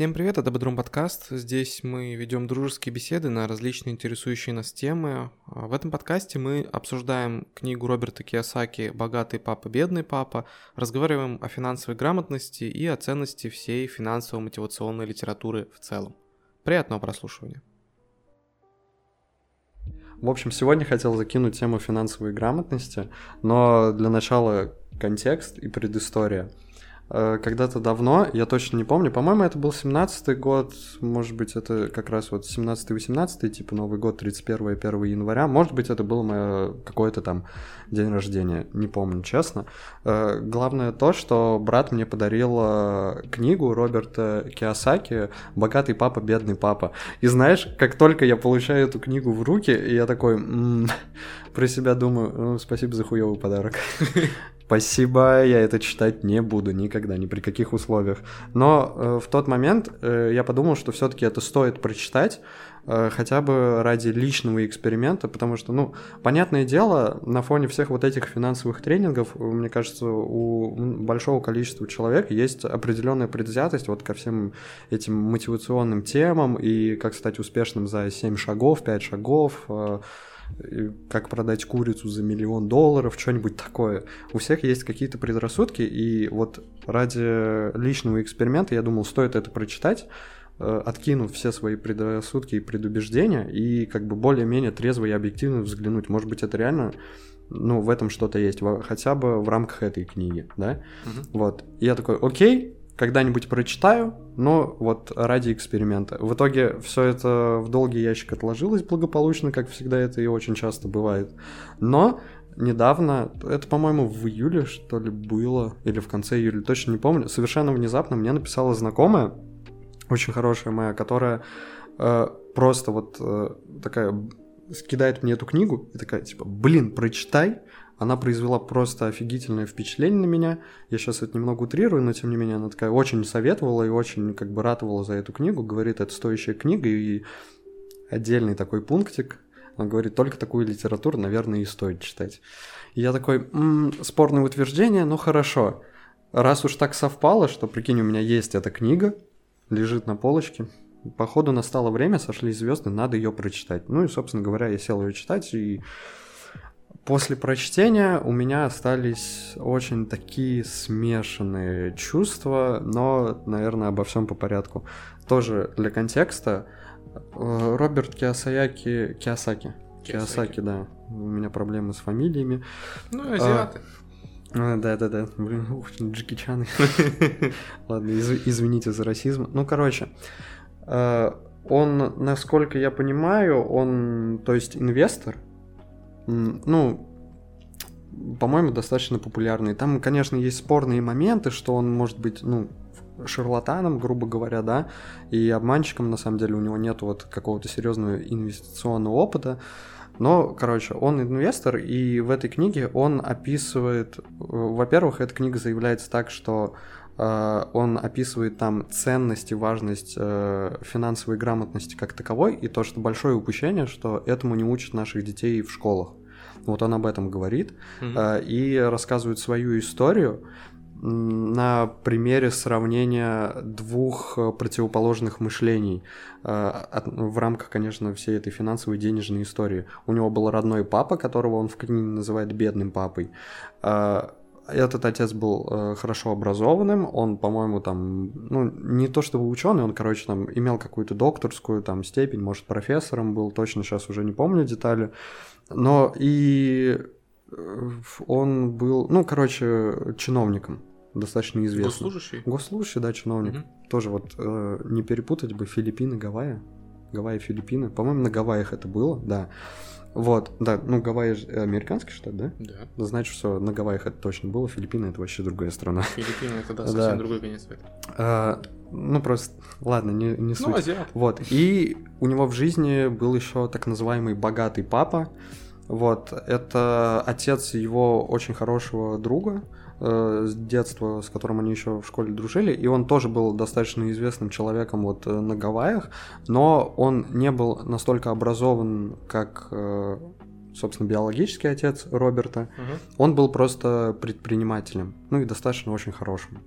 Всем привет, это Бодрум подкаст. Здесь мы ведем дружеские беседы на различные интересующие нас темы. А, в этом подкасте мы обсуждаем книгу Роберта Киосаки «Богатый папа, бедный папа», разговариваем о финансовой грамотности и о ценности всей финансово-мотивационной литературы в целом. Приятного прослушивания. В общем, сегодня хотел закинуть тему финансовой грамотности, но для начала контекст и предыстория – когда-то давно, я точно не помню, по-моему, это был 17-й год, может быть, это как раз вот 17-18, типа Новый год, 31 1 января, может быть, это был мое какой-то там день рождения, не помню, честно. Э, главное то, что брат мне подарил э, книгу Роберта Киосаки «Богатый папа, бедный папа». И знаешь, как только я получаю эту книгу в руки, я такой про себя думаю, ну, спасибо за хуёвый подарок. Спасибо, я это читать не буду никогда, ни при каких условиях. Но э, в тот момент э, я подумал, что все-таки это стоит прочитать, э, хотя бы ради личного эксперимента, потому что, ну, понятное дело, на фоне всех вот этих финансовых тренингов, мне кажется, у большого количества человек есть определенная предвзятость вот ко всем этим мотивационным темам и как стать успешным за 7 шагов, 5 шагов, э, как продать курицу за миллион долларов, что-нибудь такое. У всех есть какие-то предрассудки, и вот ради личного эксперимента я думал, стоит это прочитать, э, откинув все свои предрассудки и предубеждения, и как бы более-менее трезво и объективно взглянуть. Может быть, это реально ну, в этом что-то есть, хотя бы в рамках этой книги, да? Угу. Вот. И я такой, окей, когда-нибудь прочитаю, но вот ради эксперимента. В итоге все это в долгий ящик отложилось благополучно, как всегда это и очень часто бывает. Но недавно, это, по-моему, в июле, что ли, было, или в конце июля, точно не помню, совершенно внезапно мне написала знакомая, очень хорошая моя, которая э, просто вот э, такая скидает мне эту книгу и такая, типа, блин, прочитай, она произвела просто офигительное впечатление на меня. Я сейчас это немного утрирую, но тем не менее она такая очень советовала и очень как бы ратовала за эту книгу. Говорит, это стоящая книга и отдельный такой пунктик. Она говорит, только такую литературу, наверное, и стоит читать. И я такой, м-м, спорное утверждение, ну хорошо. Раз уж так совпало, что, прикинь, у меня есть эта книга, лежит на полочке, походу настало время, сошли звезды, надо ее прочитать. Ну и, собственно говоря, я сел ее читать, и После прочтения у меня остались очень такие смешанные чувства, но, наверное, обо всем по порядку. Тоже для контекста, э, Роберт Киосаяки... Киосаки. Киосаки, да. У меня проблемы с фамилиями. Ну, а, азиаты. А, да, да, да. Блин, ух, Джеки Чаны. Ладно, извините за расизм. Ну, короче, э, он, насколько я понимаю, он, то есть, инвестор, ну, по-моему, достаточно популярный. Там, конечно, есть спорные моменты, что он может быть, ну, шарлатаном, грубо говоря, да, и обманщиком, на самом деле, у него нет вот какого-то серьезного инвестиционного опыта. Но, короче, он инвестор, и в этой книге он описывает, э, во-первых, эта книга заявляется так, что э, он описывает там ценность и важность э, финансовой грамотности как таковой, и то, что большое упущение, что этому не учат наших детей в школах. Вот он об этом говорит mm-hmm. и рассказывает свою историю на примере сравнения двух э, противоположных мышлений э, в рамках, конечно, всей этой финансовой и денежной истории. У него был родной папа, которого он в книге называет бедным папой. Этот отец был хорошо образованным, он, по-моему, там, ну, не то чтобы ученый, он, короче, там имел какую-то докторскую там степень, может, профессором был, точно сейчас уже не помню детали. Но и э, он был, ну, короче, чиновником достаточно известным. Госслужащий? Госслужащий, да, чиновник. Угу. Тоже вот э, не перепутать бы Филиппины, Гавайи. Гавайи, Филиппины. По-моему, на Гавайях это было, да. Вот, да, ну Гавайи американский штат, да? Да. Значит, что на Гавайях это точно было, Филиппины это вообще другая страна. Филиппины это да, совсем да. другой конец света. А, ну просто, ладно, не, не ну, суть. Ну, азиат. Вот, и у него в жизни был еще так называемый богатый папа, вот, это отец его очень хорошего друга э, с детства, с которым они еще в школе дружили, и он тоже был достаточно известным человеком вот э, на Гавайях, но он не был настолько образован, как э, собственно, биологический отец Роберта, угу. он был просто предпринимателем, ну и достаточно очень хорошим.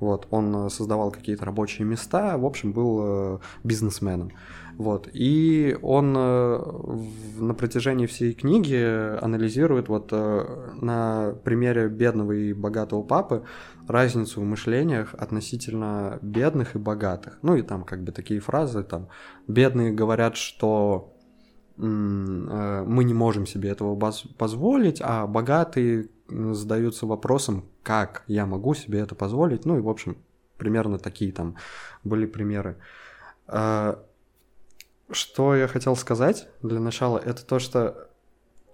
Вот, он создавал какие-то рабочие места, в общем, был бизнесменом. Вот. И он на протяжении всей книги анализирует вот на примере бедного и богатого папы разницу в мышлениях относительно бедных и богатых. Ну и там как бы такие фразы, там, бедные говорят, что э, мы не можем себе этого позволить, а богатые задаются вопросом, как я могу себе это позволить. Ну и, в общем, примерно такие там были примеры. А, что я хотел сказать для начала, это то, что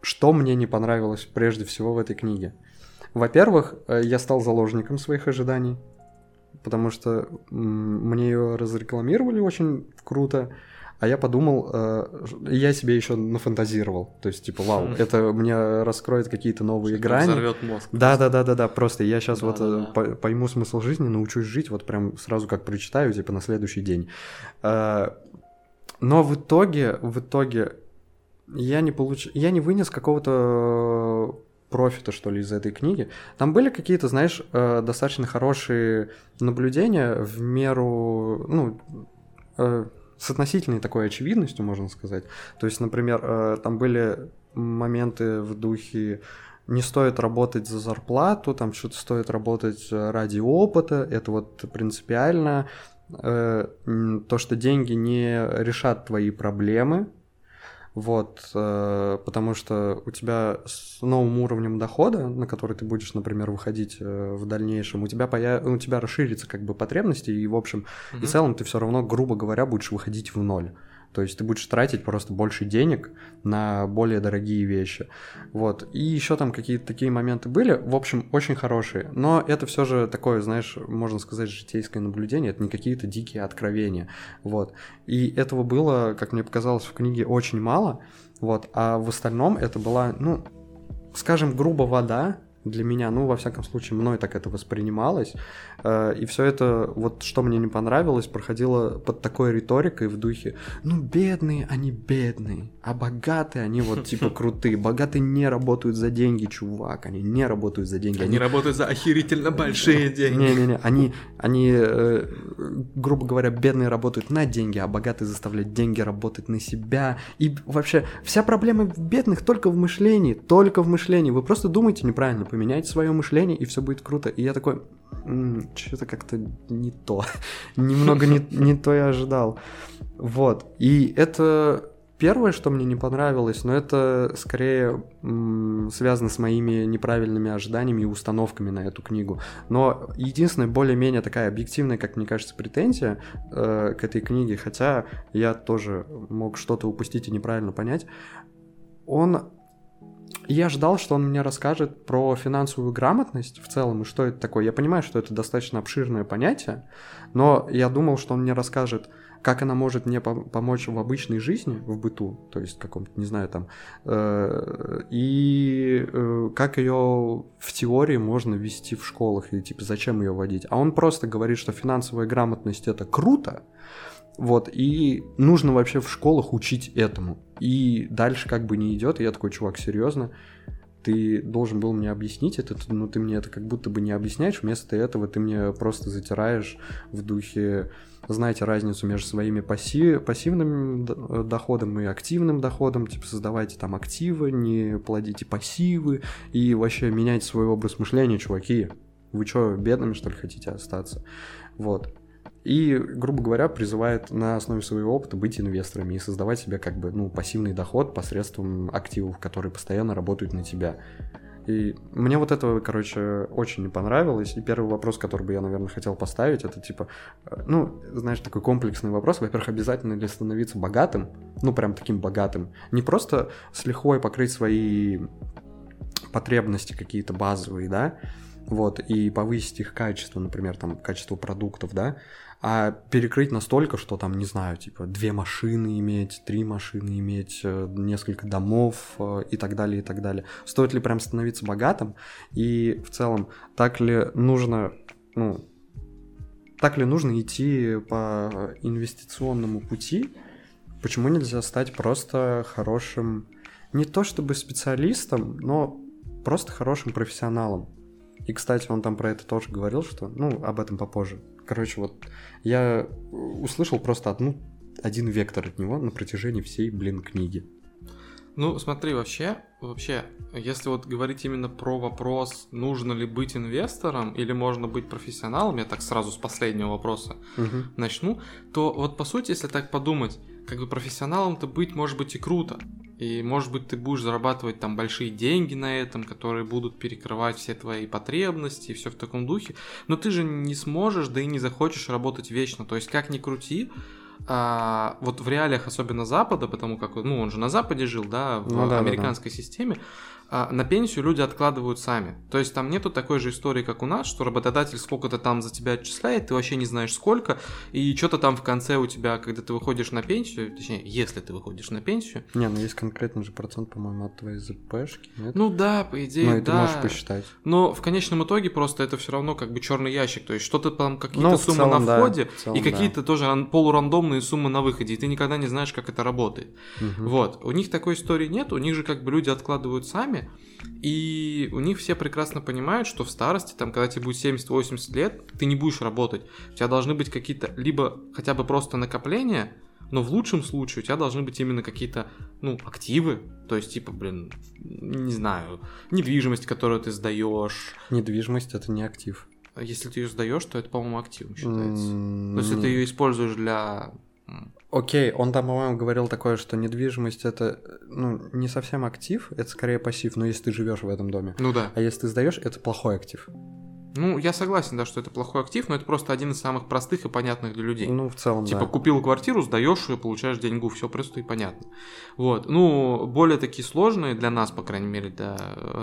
что мне не понравилось прежде всего в этой книге. Во-первых, э, я стал заложником своих ожиданий, потому что мне ее разрекламировали очень круто, а я подумал, э, я себе еще нафантазировал. То есть, типа, вау, это мне раскроет какие-то новые грани. Взорвет мозг. Да, да, да, да, да. Просто я сейчас да, вот да, э, пойму смысл жизни, научусь жить, вот прям сразу как прочитаю, типа, на следующий день. Но в итоге, в итоге я не получил, я не вынес какого-то профита, что ли, из этой книги. Там были какие-то, знаешь, э, достаточно хорошие наблюдения в меру, ну, э, с относительной такой очевидностью, можно сказать. То есть, например, э, там были моменты в духе не стоит работать за зарплату, там что-то стоит работать ради опыта, это вот принципиально. То, что деньги не решат твои проблемы, вот, э, потому что у тебя с новым уровнем дохода, на который ты будешь, например, выходить э, в дальнейшем, у тебя, появ... у тебя расширится как бы потребности, и, в общем, mm-hmm. и в целом ты все равно, грубо говоря, будешь выходить в ноль. То есть ты будешь тратить просто больше денег на более дорогие вещи. Вот. И еще там какие-то такие моменты были, в общем, очень хорошие. Но это все же такое, знаешь, можно сказать, житейское наблюдение, это не какие-то дикие откровения. Вот. И этого было, как мне показалось, в книге очень мало. Вот. А в остальном это была, ну, скажем, грубо вода, для меня, ну, во всяком случае, мной так это воспринималось. Э, и все это, вот что мне не понравилось, проходило под такой риторикой в духе, ну, бедные, они бедные, а богатые, они вот типа крутые. Богатые не работают за деньги, чувак, они не работают за деньги. Они, они работают за охерительно большие деньги. Не-не-не, они, они, э, грубо говоря, бедные работают на деньги, а богатые заставляют деньги работать на себя. И вообще, вся проблема бедных только в мышлении, только в мышлении. Вы просто думаете неправильно, поменять свое мышление, и все будет круто. И я такой, что-то как-то не то. Немного не, не то я ожидал. Вот. И это первое, что мне не понравилось, но это скорее связано с моими неправильными ожиданиями и установками на эту книгу. Но единственная более-менее такая объективная, как мне кажется, претензия э, к этой книге, хотя я тоже мог что-то упустить и неправильно понять, он я ждал, что он мне расскажет про финансовую грамотность в целом и что это такое. Я понимаю, что это достаточно обширное понятие, но я думал, что он мне расскажет, как она может мне помочь в обычной жизни, в быту, то есть каком-то, не знаю, там, э, и э, как ее в теории можно вести в школах, или типа зачем ее вводить. А он просто говорит, что финансовая грамотность это круто, вот, и нужно вообще в школах учить этому. И дальше как бы не идет, и я такой, чувак, серьезно, ты должен был мне объяснить это, но ты мне это как будто бы не объясняешь, вместо этого ты мне просто затираешь в духе, знаете разницу между своими пассив, пассивным доходом и активным доходом, типа создавайте там активы, не плодите пассивы и вообще меняйте свой образ мышления, чуваки. Вы что, бедными, что ли, хотите остаться? Вот и, грубо говоря, призывает на основе своего опыта быть инвесторами и создавать себе как бы, ну, пассивный доход посредством активов, которые постоянно работают на тебя. И мне вот это, короче, очень не понравилось. И первый вопрос, который бы я, наверное, хотел поставить, это типа, э, ну, знаешь, такой комплексный вопрос. Во-первых, обязательно ли становиться богатым? Ну, прям таким богатым. Не просто с лихвой покрыть свои потребности какие-то базовые, да, вот, и повысить их качество, например, там, качество продуктов, да, а перекрыть настолько, что там, не знаю, типа две машины иметь, три машины иметь, э, несколько домов э, и так далее, и так далее. Стоит ли прям становиться богатым? И в целом, так ли нужно, ну, так ли нужно идти по инвестиционному пути? Почему нельзя стать просто хорошим, не то чтобы специалистом, но просто хорошим профессионалом? И, кстати, он там про это тоже говорил, что, ну, об этом попозже. Короче, вот я услышал просто одну, один вектор от него на протяжении всей, блин, книги. Ну, смотри, вообще, вообще, если вот говорить именно про вопрос, нужно ли быть инвестором или можно быть профессионалом, я так сразу с последнего вопроса Угу. начну, то вот по сути, если так подумать, как бы профессионалом-то быть может быть и круто. И может быть ты будешь зарабатывать там большие деньги на этом, которые будут перекрывать все твои потребности и все в таком духе. Но ты же не сможешь, да и не захочешь работать вечно. То есть как ни крути, а, вот в реалиях, особенно Запада, потому как, ну, он же на Западе жил, да, в Ну да, да, американской системе, а, на пенсию люди откладывают сами. То есть там нету такой же истории, как у нас, что работодатель сколько-то там за тебя отчисляет, ты вообще не знаешь сколько, и что-то там в конце у тебя, когда ты выходишь на пенсию, точнее, если ты выходишь на пенсию, Не, ну есть конкретный же процент, по-моему, от твоей ЗПшки, нет? ну да, по идее, Ну, и ты да. можешь посчитать. Но в конечном итоге просто это все равно как бы черный ящик. То есть что-то там какие-то Ну, суммы целом, на да, входе в целом, и какие-то тоже ран- полурандомные суммы на выходе. И ты никогда не знаешь, как это работает. Мгм. Вот. У них такой истории нет. У них же как бы люди откладывают сами. И у них все прекрасно понимают, что в старости, там, когда тебе будет 70-80 лет, ты не будешь работать. У тебя должны быть какие-то либо хотя бы просто накопления, но в лучшем случае у тебя должны быть именно какие-то, ну, активы, то есть, типа, блин, не знаю, недвижимость, которую ты сдаешь. Недвижимость это не актив. Если ты ее сдаешь, то это, по-моему, активом считается. М, То есть, если ты ее используешь для... Окей, он там, по-моему, говорил такое, что недвижимость это ну, не совсем актив, это скорее пассив, но если ты живешь в этом доме. Ну да. А если ты сдаешь, это плохой актив. Ну, я согласен, да, что это плохой актив, но это просто один из самых простых и понятных для людей. Ну, в целом, Типа да. купил квартиру, сдаешь ее, получаешь деньгу, все просто и понятно. Вот. Ну, более такие сложные для нас, по крайней мере, для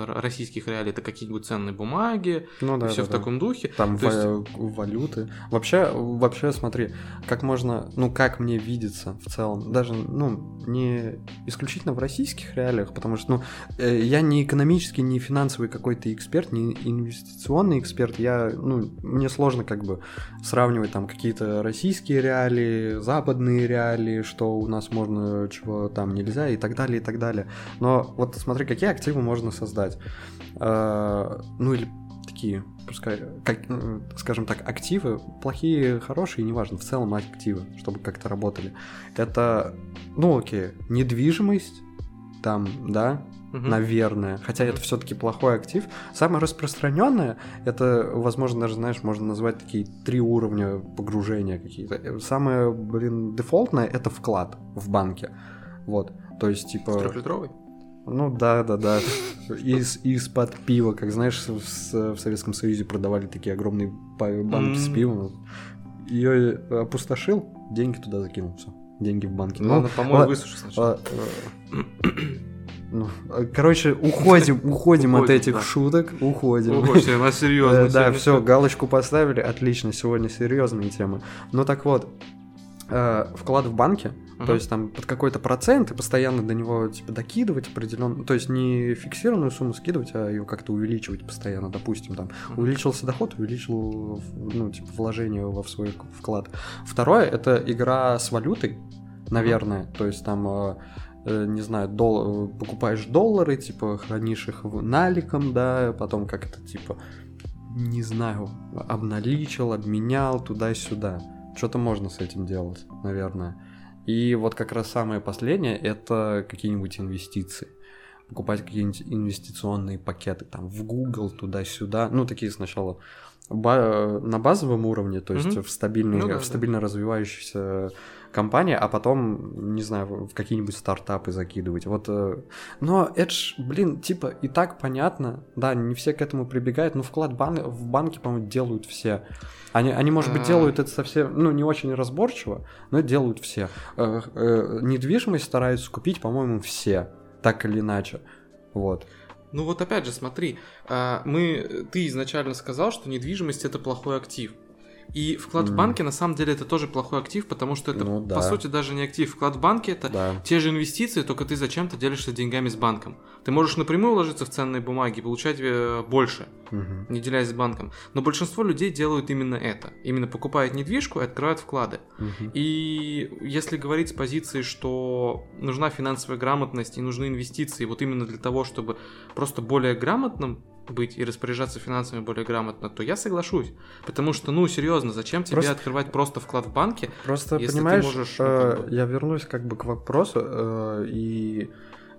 российских реалий, это какие-нибудь ценные бумаги, Ну да, все да, в да. таком духе. Там То ва- валюты. Вообще, вообще, смотри, как можно, ну, как мне видится в целом, даже, ну, не исключительно в российских реалиях, потому что, ну, э, я не экономический, не финансовый какой-то эксперт, не инвестиционный эксперт, я, ну, мне сложно как бы сравнивать там какие-то российские реалии, западные реалии, что у нас можно, чего там нельзя и так далее, и так далее. Но вот смотри, какие активы можно создать. Э, Ну, или такие, пускай, как, скажем так, активы, плохие, хорошие, неважно, в целом активы, чтобы как-то работали. Это, ну окей, недвижимость, там, да, Мгм. наверное, хотя это все-таки плохой актив. Самое распространенное, это, возможно, даже, знаешь, можно назвать такие три уровня погружения какие-то. Э, Самое, блин, дефолтное это вклад в банке. Вот. То есть, типа. Трехлитровый? Ну да, да, да. Из, из-под пива, как знаешь, в, с- в Советском Союзе продавали такие огромные банки с М. пивом. Ее опустошил, деньги туда закинул, все. Деньги в банке. Ладно, помой, ла- высуши сначала. Э, ну, э, короче, уходим, уходим от Уходим, этих шуток, уходим. Все, у нас серьезно. Э, Да, все, галочку поставили, отлично, сегодня серьезные темы. Ну так вот, э, вклад в банке, то есть там под какой-то процент и постоянно до него типа докидывать определенно, то есть не фиксированную сумму скидывать, а ее как-то увеличивать постоянно, допустим, там увеличился доход, увеличил, ну, типа, вложение во свой вклад. Второе, это игра с валютой, наверное, то есть там, э, э, не знаю, дол- э, покупаешь доллары, типа, хранишь их наликом, да, потом как это, типа, не знаю, обналичил, обменял туда-сюда. Что-то можно с этим делать, наверное. И вот как раз самое последнее это какие-нибудь инвестиции. Покупать какие-нибудь инвестиционные пакеты там в Google, туда-сюда. Ну, такие сначала ба- на базовом уровне, то есть Мгм. в, стабильной, Ну да, в да. стабильно развивающейся компании, а потом, не знаю, в какие-нибудь стартапы закидывать. Вот, э, но это ж, блин, типа и так понятно, да, не все к этому прибегают, но вклад бан- в банке, по-моему, делают все. Они, они, может быть, делают это совсем, ну, не очень разборчиво, но делают все. Э, э, недвижимость стараются купить, по-моему, все, так или иначе. Вот. Ну вот опять же, смотри, а, мы, ты изначально сказал, что недвижимость это плохой актив. И вклад в М. банке на самом деле это тоже плохой актив, потому что это Ну по да. сути даже не актив. Вклад в банке это Да. те же инвестиции, только ты зачем-то делишься деньгами с банком. Ты можешь напрямую вложиться в ценные бумаги и получать э, больше, Мгм. не делясь с банком. Но большинство людей делают именно это. Именно покупают недвижку и открывают вклады. Мгм. И если говорить с позиции, что нужна финансовая грамотность и нужны инвестиции вот именно для того, чтобы просто более грамотным быть и распоряжаться финансами более грамотно, то я соглашусь. Потому что, ну, серьезно, зачем тебе Просто- открывать просто вклад в банке? Просто, Если ты понимаешь, можешь, ну, э, как бы- я вернусь как бы к вопросу, э, и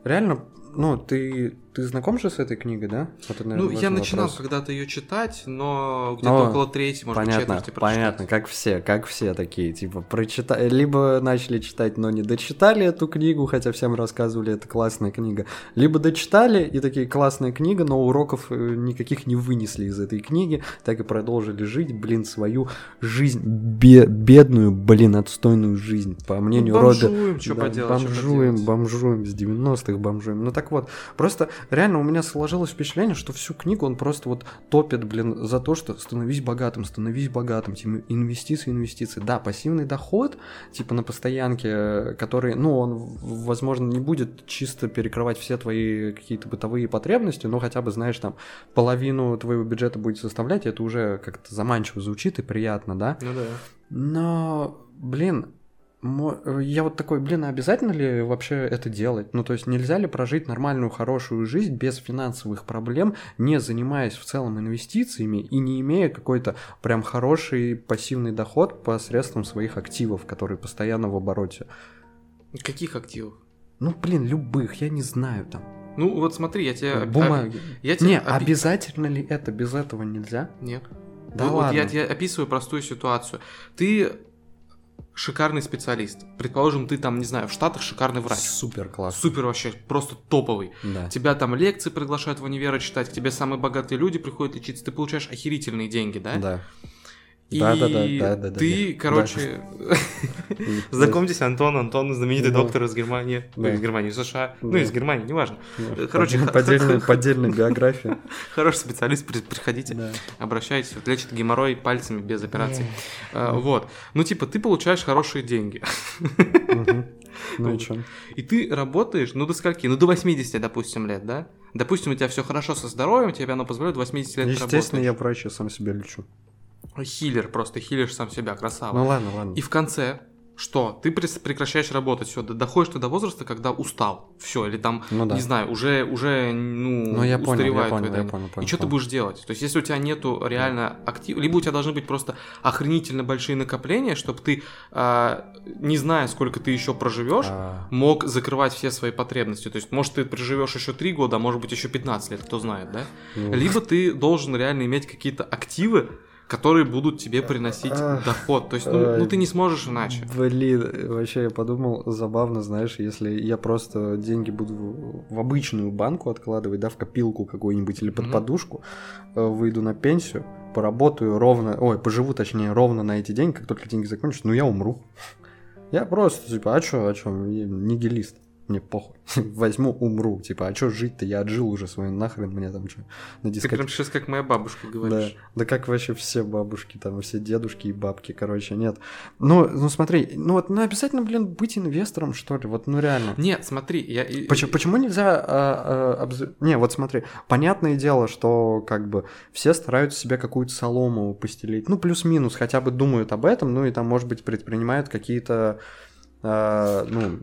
реально, ну, ты, ты знаком же с этой книгой, да? Вот это, наверное, Ну, я начинал когда-то ее читать, но где-то Но около третьей, может быть, Понятно, четверти прочитать. понятно, как все, как все такие, типа, прочитали, либо начали читать, но не дочитали эту книгу, хотя всем рассказывали, это классная книга, либо дочитали, и такие, классная книга, но уроков э, никаких не вынесли из этой книги, так и продолжили жить, блин, свою жизнь, бе- бедную, блин, отстойную жизнь, по мнению Роберта. бомжуем, что Да, поделать, что Бомжуем, поделать. бомжуем, с 90-х бомжуем. Ну так вот, просто реально у меня сложилось впечатление, что всю книгу он просто вот топит, блин, за то, что становись богатым, становись богатым, типа инвестиции, инвестиции. Да, пассивный доход, типа на постоянке, э, который, ну, он, возможно, не будет чисто перекрывать все твои какие-то бытовые потребности, но хотя бы, знаешь, там, половину твоего бюджета будет составлять, это уже как-то заманчиво звучит и приятно, да? Ну да. Но, блин, я вот такой, блин, а обязательно ли вообще это делать? Ну, то есть нельзя ли прожить нормальную, хорошую жизнь без финансовых проблем, не занимаясь в целом инвестициями и не имея какой-то прям хороший пассивный доход посредством своих активов, которые постоянно в обороте? Каких активов? Ну, блин, любых, я не знаю там. Ну, вот смотри, я тебе... Бумаги. Я тебе Не, обязательно ли это? Без этого нельзя? Нет. Да Вот- вот ладно. я тебе описываю простую ситуацию. Ты шикарный специалист. Предположим, ты там, не знаю, в Штатах шикарный врач. Супер класс. Супер вообще, просто топовый. Да. Тебя там лекции приглашают в универа читать, к тебе самые богатые люди приходят лечиться, ты получаешь охерительные деньги, да? Да. И Да-да-да, да-да-да. ты, Да. короче, знакомьтесь, Антон, Антон, знаменитый Да. доктор из Германии, ну, Да. из Германии, из США, ну, Да. из Германии, неважно. Ну, Короче, поддель- поддельная, биография. Хороший специалист, при- приходите. Да. обращайтесь, вот лечит геморрой пальцами без операций. А, вот. Ну, типа, ты получаешь хорошие деньги. Ну и чё? И ты работаешь, ну, до скольки? Ну, до 80, допустим, лет, да? Допустим, у тебя все хорошо со здоровьем, тебе оно позволяет 80 лет Естественно, я работать. врач, я сам себя лечу. Хиллер, просто хилишь сам себя, красава. Ну ладно, ладно. И в конце что? Ты прекращаешь работать, все, доходишь ты до возраста, когда устал, все, или там, Ну да. не знаю, уже, уже, ну, Ну я понял, я устаревает понял, я понял, понял. И что ты понял. будешь делать? То есть, если у тебя нету реально актив, либо у тебя должны быть просто охренительно большие накопления, чтобы ты, а, не зная, сколько ты еще проживешь, А, мог закрывать все свои потребности. То есть, может, ты проживешь еще 3 года, а может быть, еще 15 лет, кто знает, да? ну, Либо ты должен реально иметь какие-то активы, которые будут тебе приносить доход. То есть, ну, ну, ты не сможешь иначе. Блин, вообще я подумал, забавно, знаешь, если я просто деньги буду в- обычную банку откладывать, да, в копилку какую-нибудь или под Мгм. подушку, э, выйду на пенсию, поработаю ровно, ой, поживу точнее ровно на эти деньги, как только деньги закончатся, ну я умру. Я просто, типа, а чё, а чё, я нигилист, мне похуй. Возьму, умру, типа, а чё жить-то, я отжил уже свой, нахрен мне там чё, на Ты дискотеке. прям сейчас как моя бабушка Да, говоришь. да как вообще все бабушки, там, все дедушки и бабки, короче, нет. Ну, ну смотри, ну вот, ну обязательно, блин, быть инвестором, что ли, вот, ну реально. Нет, смотри, я... Почему, почему нельзя... а, а, обз- Не, вот смотри, понятное дело, что как бы все стараются себе какую-то солому постелить, ну плюс-минус, хотя бы думают об этом, ну и там, может быть, предпринимают какие-то, а, ну,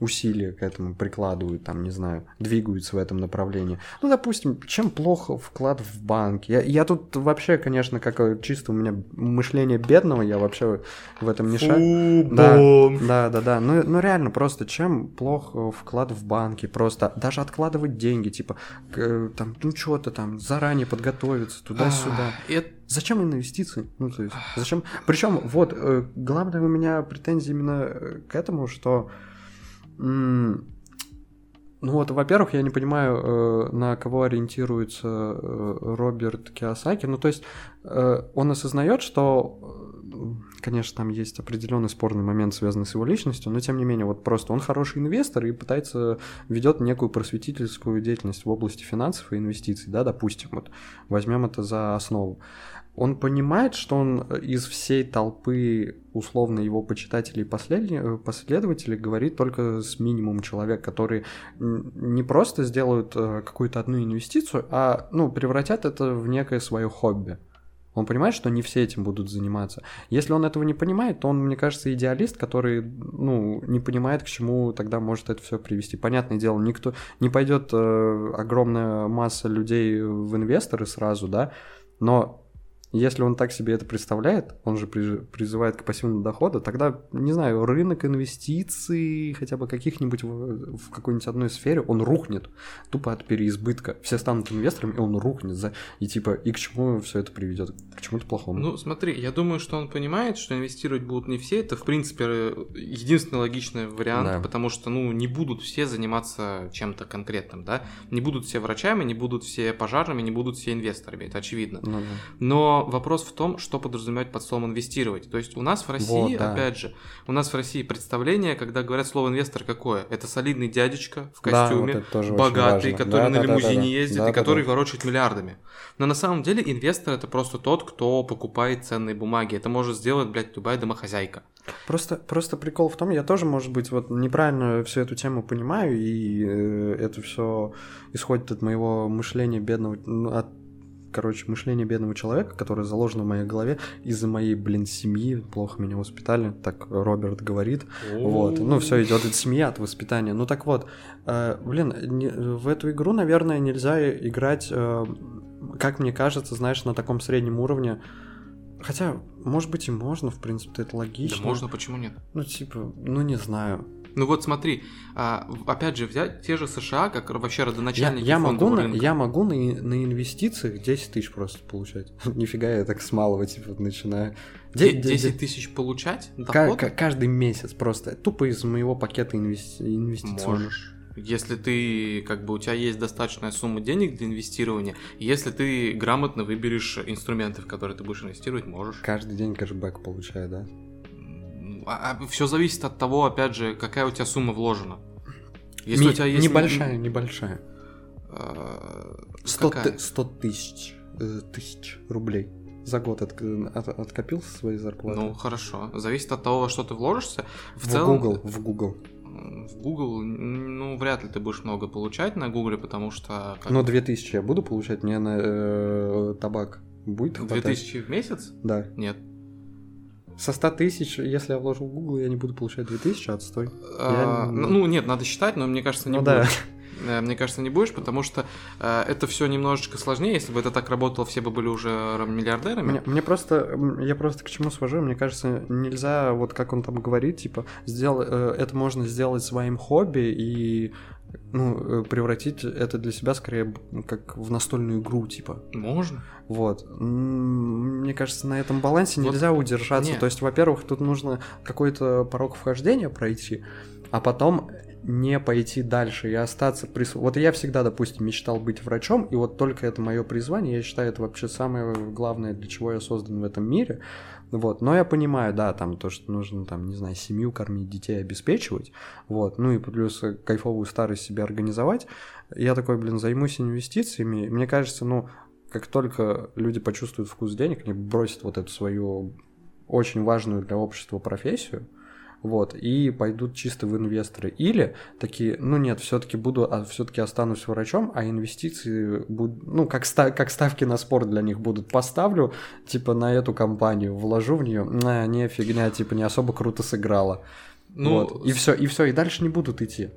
усилия к этому прикладывают, там, не знаю, двигаются в этом направлении. Ну, допустим, чем плохо вклад в банк? Я, я тут вообще, конечно, как э, чисто у меня мышление бедного, я вообще в этом не шарю. Да, да, да, да. Ну, ну реально, просто чем плох э, вклад в банке, просто даже откладывать деньги, типа, к, э, там, ну что-то там, заранее подготовиться, туда-сюда. А, это- Зачем инвестиции? Ну, то есть, зачем? Причем, вот, э, главная у меня претензия именно э, к этому, что... ну вот, во-первых, я не понимаю, э, на кого ориентируется э, Роберт Киосаки. Ну, то есть, э, он осознает, что, конечно, там есть определенный спорный момент, связанный с его личностью, но тем не менее, вот просто он хороший инвестор и пытается, ведет некую просветительскую деятельность в области финансов и инвестиций, да, допустим, вот возьмем это за основу. Он понимает, что он из всей толпы условно его почитателей и последне- э, последователей говорит только с минимум человек, которые не просто сделают э, какую-то одну инвестицию, а ну, превратят это в некое свое хобби. Он понимает, что не все этим будут заниматься. Если он этого не понимает, то он, мне кажется, идеалист, который, ну, не понимает, к чему тогда может это все привести. Понятное дело, никто не пойдет э, огромная масса людей в инвесторы сразу, да, но если он так себе это представляет, он же призывает к пассивному доходу, тогда, не знаю, рынок инвестиций, хотя бы каких-нибудь в, в какой-нибудь одной сфере, он рухнет тупо от переизбытка. Все станут инвесторами, и он рухнет. За... И типа, и к чему все это приведет? К чему-то плохому. Ну, смотри, я думаю, что он понимает, что инвестировать будут не все. Это, в принципе, единственный логичный вариант, да. потому что, ну, не будут все заниматься чем-то конкретным, да? Не будут все врачами, не будут все пожарными, не будут все инвесторами, это очевидно. Ну, да. Но вопрос в том, что подразумевать под словом инвестировать. То есть у нас в России, вот, да. опять же, у нас в России представление, когда говорят слово инвестор какое? Это солидный дядечка в костюме, да, вот богатый, который да, на да, лимузине да, да, ездит да, и да, который да. ворочает миллиардами. Но на самом деле инвестор это просто тот, кто покупает ценные бумаги. Это может сделать, блядь, любая домохозяйка. Просто, просто прикол в том, я тоже, может быть, вот неправильно всю эту тему понимаю, и э, это все исходит от моего мышления бедного, ну, от короче, мышление бедного человека, которое заложено в моей голове из-за моей, блин, семьи, плохо меня воспитали, так Роберт говорит. Вот, ну все идет от семьи, от воспитания. Ну так вот, э, блин, не, в эту игру, наверное, нельзя играть, э, как мне кажется, знаешь, на таком среднем уровне. Хотя, может быть, и можно, в принципе, это логично. Да можно, почему нет? Ну, типа, ну не знаю. Ну вот смотри, а, опять же, взять те же США, как вообще родоначальники я, я могу на, Я могу на, на инвестициях 10 тысяч просто получать. Нифига я так с малого типа начинаю. 10 тысяч получать? Доход? Каждый месяц просто. Тупо из моего пакета инвести... инвестиционных. Можешь. Если ты, как бы, у тебя есть достаточная сумма денег для инвестирования, если ты грамотно выберешь инструменты, в которые ты будешь инвестировать, можешь. Каждый день кэшбэк получаю, да? А, а все зависит от того, опять же, какая у тебя сумма вложена. Если Ми- у тебя есть... Небольшая, небольшая. 100, какая? 100 тысяч, э, тысяч рублей за год от, от, откопил своей зарплаты. Ну, хорошо. Зависит от того, во что ты вложишься. В, в целом... Google, в Google. В Google, ну, вряд ли ты будешь много получать на Google, потому что... Как... Но 2000 я буду получать, мне на э, табак будет хватать? 2000 в месяц? Да. Нет. Со 100 тысяч, если я вложу в Google, я не буду получать 2000, отстой. А, я... Ну, нет, надо считать, но мне кажется, не ну, будешь. Да. Мне кажется, не будешь, потому что э, это все немножечко сложнее. Если бы это так работало, все бы были уже миллиардерами. Мне, мне просто, я просто к чему свожу, мне кажется, нельзя, вот как он там говорит, типа, сдел, э, это можно сделать своим хобби и ну, э, превратить это для себя скорее как в настольную игру, типа. Можно. Вот. Мне кажется, на этом балансе вот. нельзя удержаться. Нет. То есть, во-первых, тут нужно какой-то порог вхождения пройти, а потом не пойти дальше и остаться при... Вот я всегда, допустим, мечтал быть врачом, и вот только это мое призвание, я считаю, это вообще самое главное, для чего я создан в этом мире. Вот, но я понимаю, да, там то, что нужно, там, не знаю, семью кормить, детей обеспечивать, вот, ну и плюс кайфовую старость себе организовать. Я такой, блин, займусь инвестициями. Мне кажется, ну, как только люди почувствуют вкус денег, они бросят вот эту свою очень важную для общества профессию, вот, и пойдут чисто в инвесторы. Или такие, ну нет, все-таки буду, а все-таки останусь врачом, а инвестиции будут, ну, как, ста- как ставки на спорт для них будут, поставлю, типа, на эту компанию, вложу в нее, не, фигня, типа, не особо круто сыграла. Ну, вот, и все, и все, и дальше не будут идти.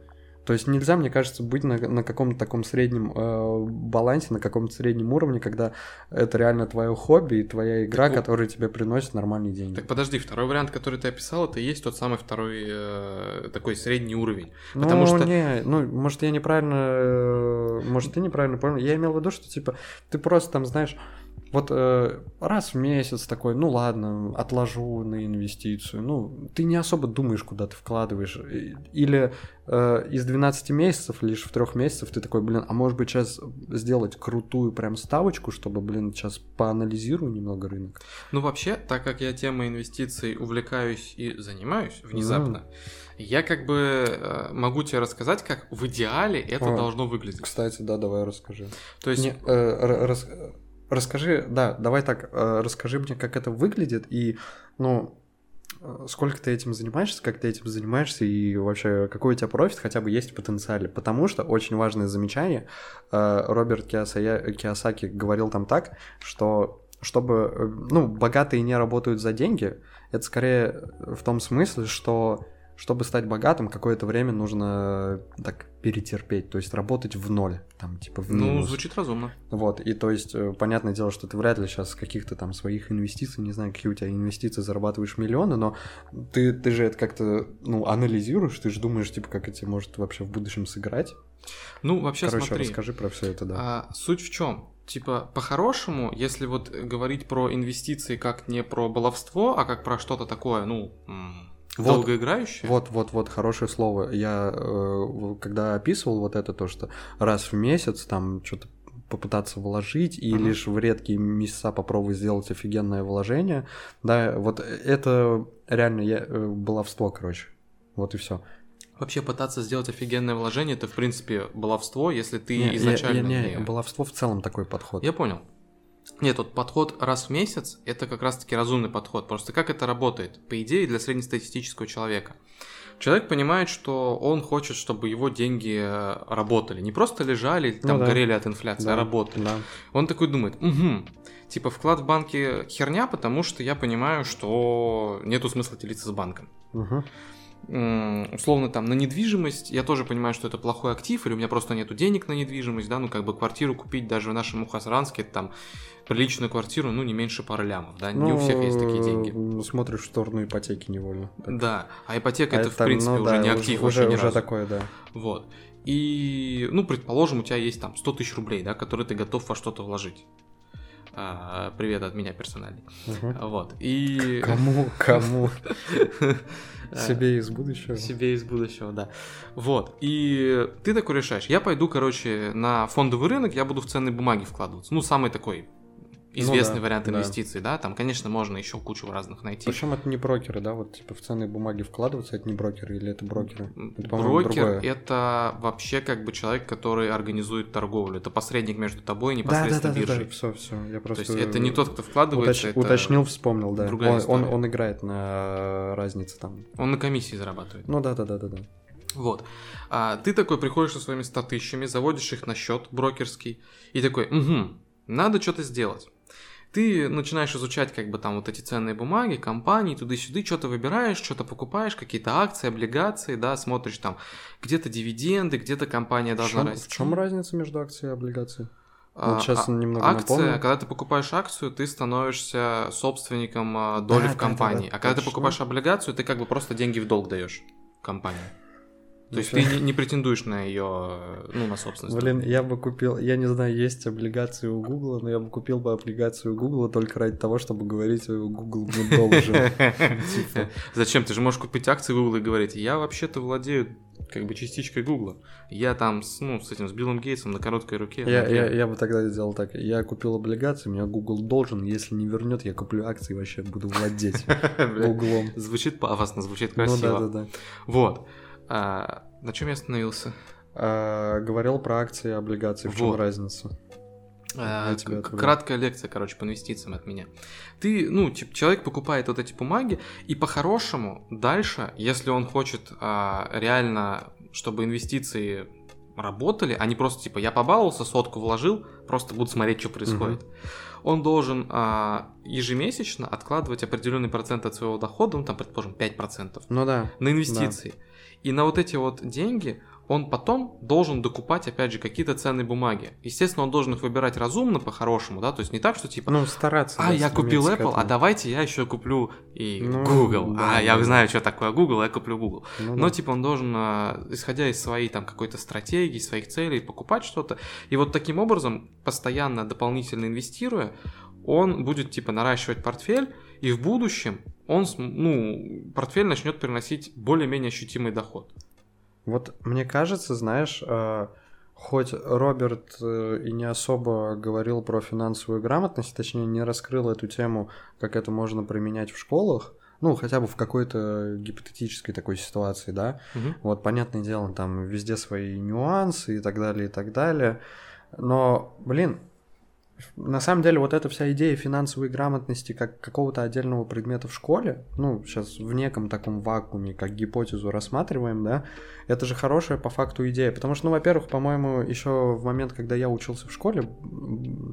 То есть нельзя, мне кажется, быть на, на каком-то таком среднем э, балансе, на каком-то среднем уровне, когда это реально твое хобби и твоя игра, так, которая тебе приносит нормальные деньги. Так подожди, второй вариант, который ты описал, это и есть тот самый второй э, такой средний уровень. Потому ну, что... не, ну, может, я неправильно, э, может, ты неправильно понял. Я имел в виду, что, типа, ты просто там, знаешь, вот э, раз в месяц такой, ну ладно, отложу на инвестицию. Ну, ты не особо думаешь, куда ты вкладываешь. Или э, из 12 месяцев, лишь в трех месяцев ты такой, блин, а может быть сейчас сделать крутую прям ставочку, чтобы, блин, сейчас поанализирую немного рынок. Ну, вообще, так как я темой инвестиций увлекаюсь и занимаюсь внезапно, mm. Я как бы э, могу тебе рассказать, как в идеале это а, должно выглядеть. Кстати, да, давай расскажи. То есть... Не, э, рас, Расскажи, да, давай так, э, расскажи мне, как это выглядит и, ну, э, сколько ты этим занимаешься, как ты этим занимаешься и вообще какой у тебя профит хотя бы есть в потенциале. Потому что очень важное замечание, э, Роберт Киосаки говорил там так, что чтобы, ну, богатые не работают за деньги, это скорее в том смысле, что чтобы стать богатым, какое-то время нужно так перетерпеть, то есть работать в ноль, там типа в Ну, минус. звучит разумно. Вот, и то есть, э, понятное дело, что ты вряд ли сейчас каких-то там своих инвестиций, не знаю, какие у тебя инвестиции, зарабатываешь миллионы, но ты, ты же это как-то, ну, анализируешь, ты же думаешь, типа, как это может вообще в будущем сыграть. Ну, вообще, Короче, смотри. расскажи про все это, да. А, суть в чем? Типа, по-хорошему, если вот говорить про инвестиции как не про баловство, а как про что-то такое, ну, Вот. долгоиграющее. Вот, вот, вот, хорошее слово. Я, э, когда описывал вот это, то, что раз в месяц там что-то попытаться вложить и Мгм. лишь в редкие месяца попробовать сделать офигенное вложение, да, вот это реально я, э, баловство, короче. Вот и все. Вообще пытаться сделать офигенное вложение, это, в принципе, баловство, если ты изначально... не, не- баловство в целом такой подход. Я понял. Нет, вот подход раз в месяц это как раз-таки разумный подход. Просто как это работает? По идее, для среднестатистического человека. Человек понимает, что он хочет, чтобы его деньги э, работали. Не просто лежали, Ну там да. горели от инфляции, Да, а работали. Да. Он такой думает, угу, типа вклад в банке херня, потому что я понимаю, что нету смысла делиться с банком. Мгм. Условно там на недвижимость, я тоже понимаю, что это плохой актив, или у меня просто нету денег на недвижимость, да, ну как бы квартиру купить даже в нашем Мухасранске, это там приличную квартиру, ну не меньше пары лямов, да, не у всех есть такие деньги. Ну, смотришь в сторону ипотеки невольно. Так. Да, а ипотека А это, в принципе ну уже да, не актив уже, вообще уже разу. такое, да. Вот. И, ну, предположим, у тебя есть там 100 тысяч рублей, да, которые ты готов во что-то вложить. А, привет от меня персональный. Мгм. Вот. И... Кому, кому? Э, Себе из будущего. Себе из будущего, да. Вот. И ты такой решаешь, я пойду, короче, на фондовый рынок, я буду в ценные бумаги вкладываться. Ну, самый такой известный да, вариант да. инвестиций, да. Там, конечно, можно еще кучу разных найти. Причем это не брокеры, да, вот типа в ценные бумаги вкладываться, это не брокеры или это брокеры? Это, Брокер другое. это вообще как бы человек, который организует торговлю. Это посредник между тобой и Да, да, да, непосредственно да, да, биржей. все, все. Я То просто есть это не тот, кто вкладывается, уточ- это уточнил, вспомнил, да. другая Он, он, он играет на разнице там. он на комиссии зарабатывает. Ну да, да, да, да, да. Вот. А ты такой приходишь со своими 100 тысячами, заводишь их на счет брокерский и такой, угу, надо что-то сделать. Ты начинаешь изучать как бы там вот эти ценные бумаги, компании, туда-сюда, что-то выбираешь, что-то покупаешь, какие-то акции, облигации, да, смотришь там где-то дивиденды, где-то компания В должна чем, расти. в чем разница между акцией и облигацией? А, вот сейчас а- немного Акция, напомню. когда ты покупаешь акцию, ты становишься собственником а, доли Да, в да, компании. да, а когда ты точно. покупаешь облигацию, ты как бы просто деньги в долг даешь компании. То Ну есть ты не, не претендуешь на ее, ну, на собственность. Блин, я бы купил, я не знаю, есть облигации у Гугла, но я бы купил бы облигацию Гугла только ради того, чтобы говорить Google не должен. Типа. Зачем? Ты же можешь купить акции Google и говорить, я вообще-то владею как бы частичкой Гугла. Я там с, ну, с этим, с Биллом Гейтсом на короткой руке. Я, ноге». я, я бы тогда сделал так. Я купил облигации, меня Google должен. Если не вернет, я куплю акции и вообще буду владеть Гуглом. Звучит пафосно, звучит Ну красиво. да, да, да. Вот. А, на чем я остановился? А, говорил про акции и облигации. В чем Вот. разница? А, краткая лекция, короче, по инвестициям от меня. Ты, ну, типа, человек покупает вот эти бумаги, и по-хорошему дальше, если он хочет а, реально, чтобы инвестиции работали, а не просто типа я побаловался, сотку вложил, просто буду смотреть, что происходит. Он должен а, ежемесячно откладывать определенный процент от своего дохода, ну там, предположим, 5%, Ну да. на инвестиции. И на вот эти вот деньги он потом должен докупать, опять же, какие-то ценные бумаги. Естественно, он должен их выбирать разумно, по-хорошему, да, то есть не так, что типа, Ну, стараться. а, да, я купил Apple, а давайте я еще куплю и Ну, Google. да, а, я да. знаю, что такое Google, я куплю Google. Ну Но, да. типа, он должен, а, исходя из своей там какой-то стратегии, своих целей, покупать что-то. И вот таким образом, постоянно дополнительно инвестируя, он будет, типа, наращивать портфель, и в будущем он, ну, портфель начнет приносить более-менее ощутимый доход. Вот мне кажется, знаешь, э, хоть Роберт э, и не особо говорил про финансовую грамотность, точнее не раскрыл эту тему, как это можно применять в школах, ну, хотя бы в какой-то гипотетической такой ситуации, да, Мгм. вот, понятное дело, там везде свои нюансы и так далее, и так далее, но, блин, на самом деле вот эта вся идея финансовой грамотности как какого-то отдельного предмета в школе, ну, сейчас в неком таком вакууме, как гипотезу рассматриваем, да, это же хорошая по факту идея. Потому что, ну, во-первых, по-моему, еще в момент, когда я учился в школе,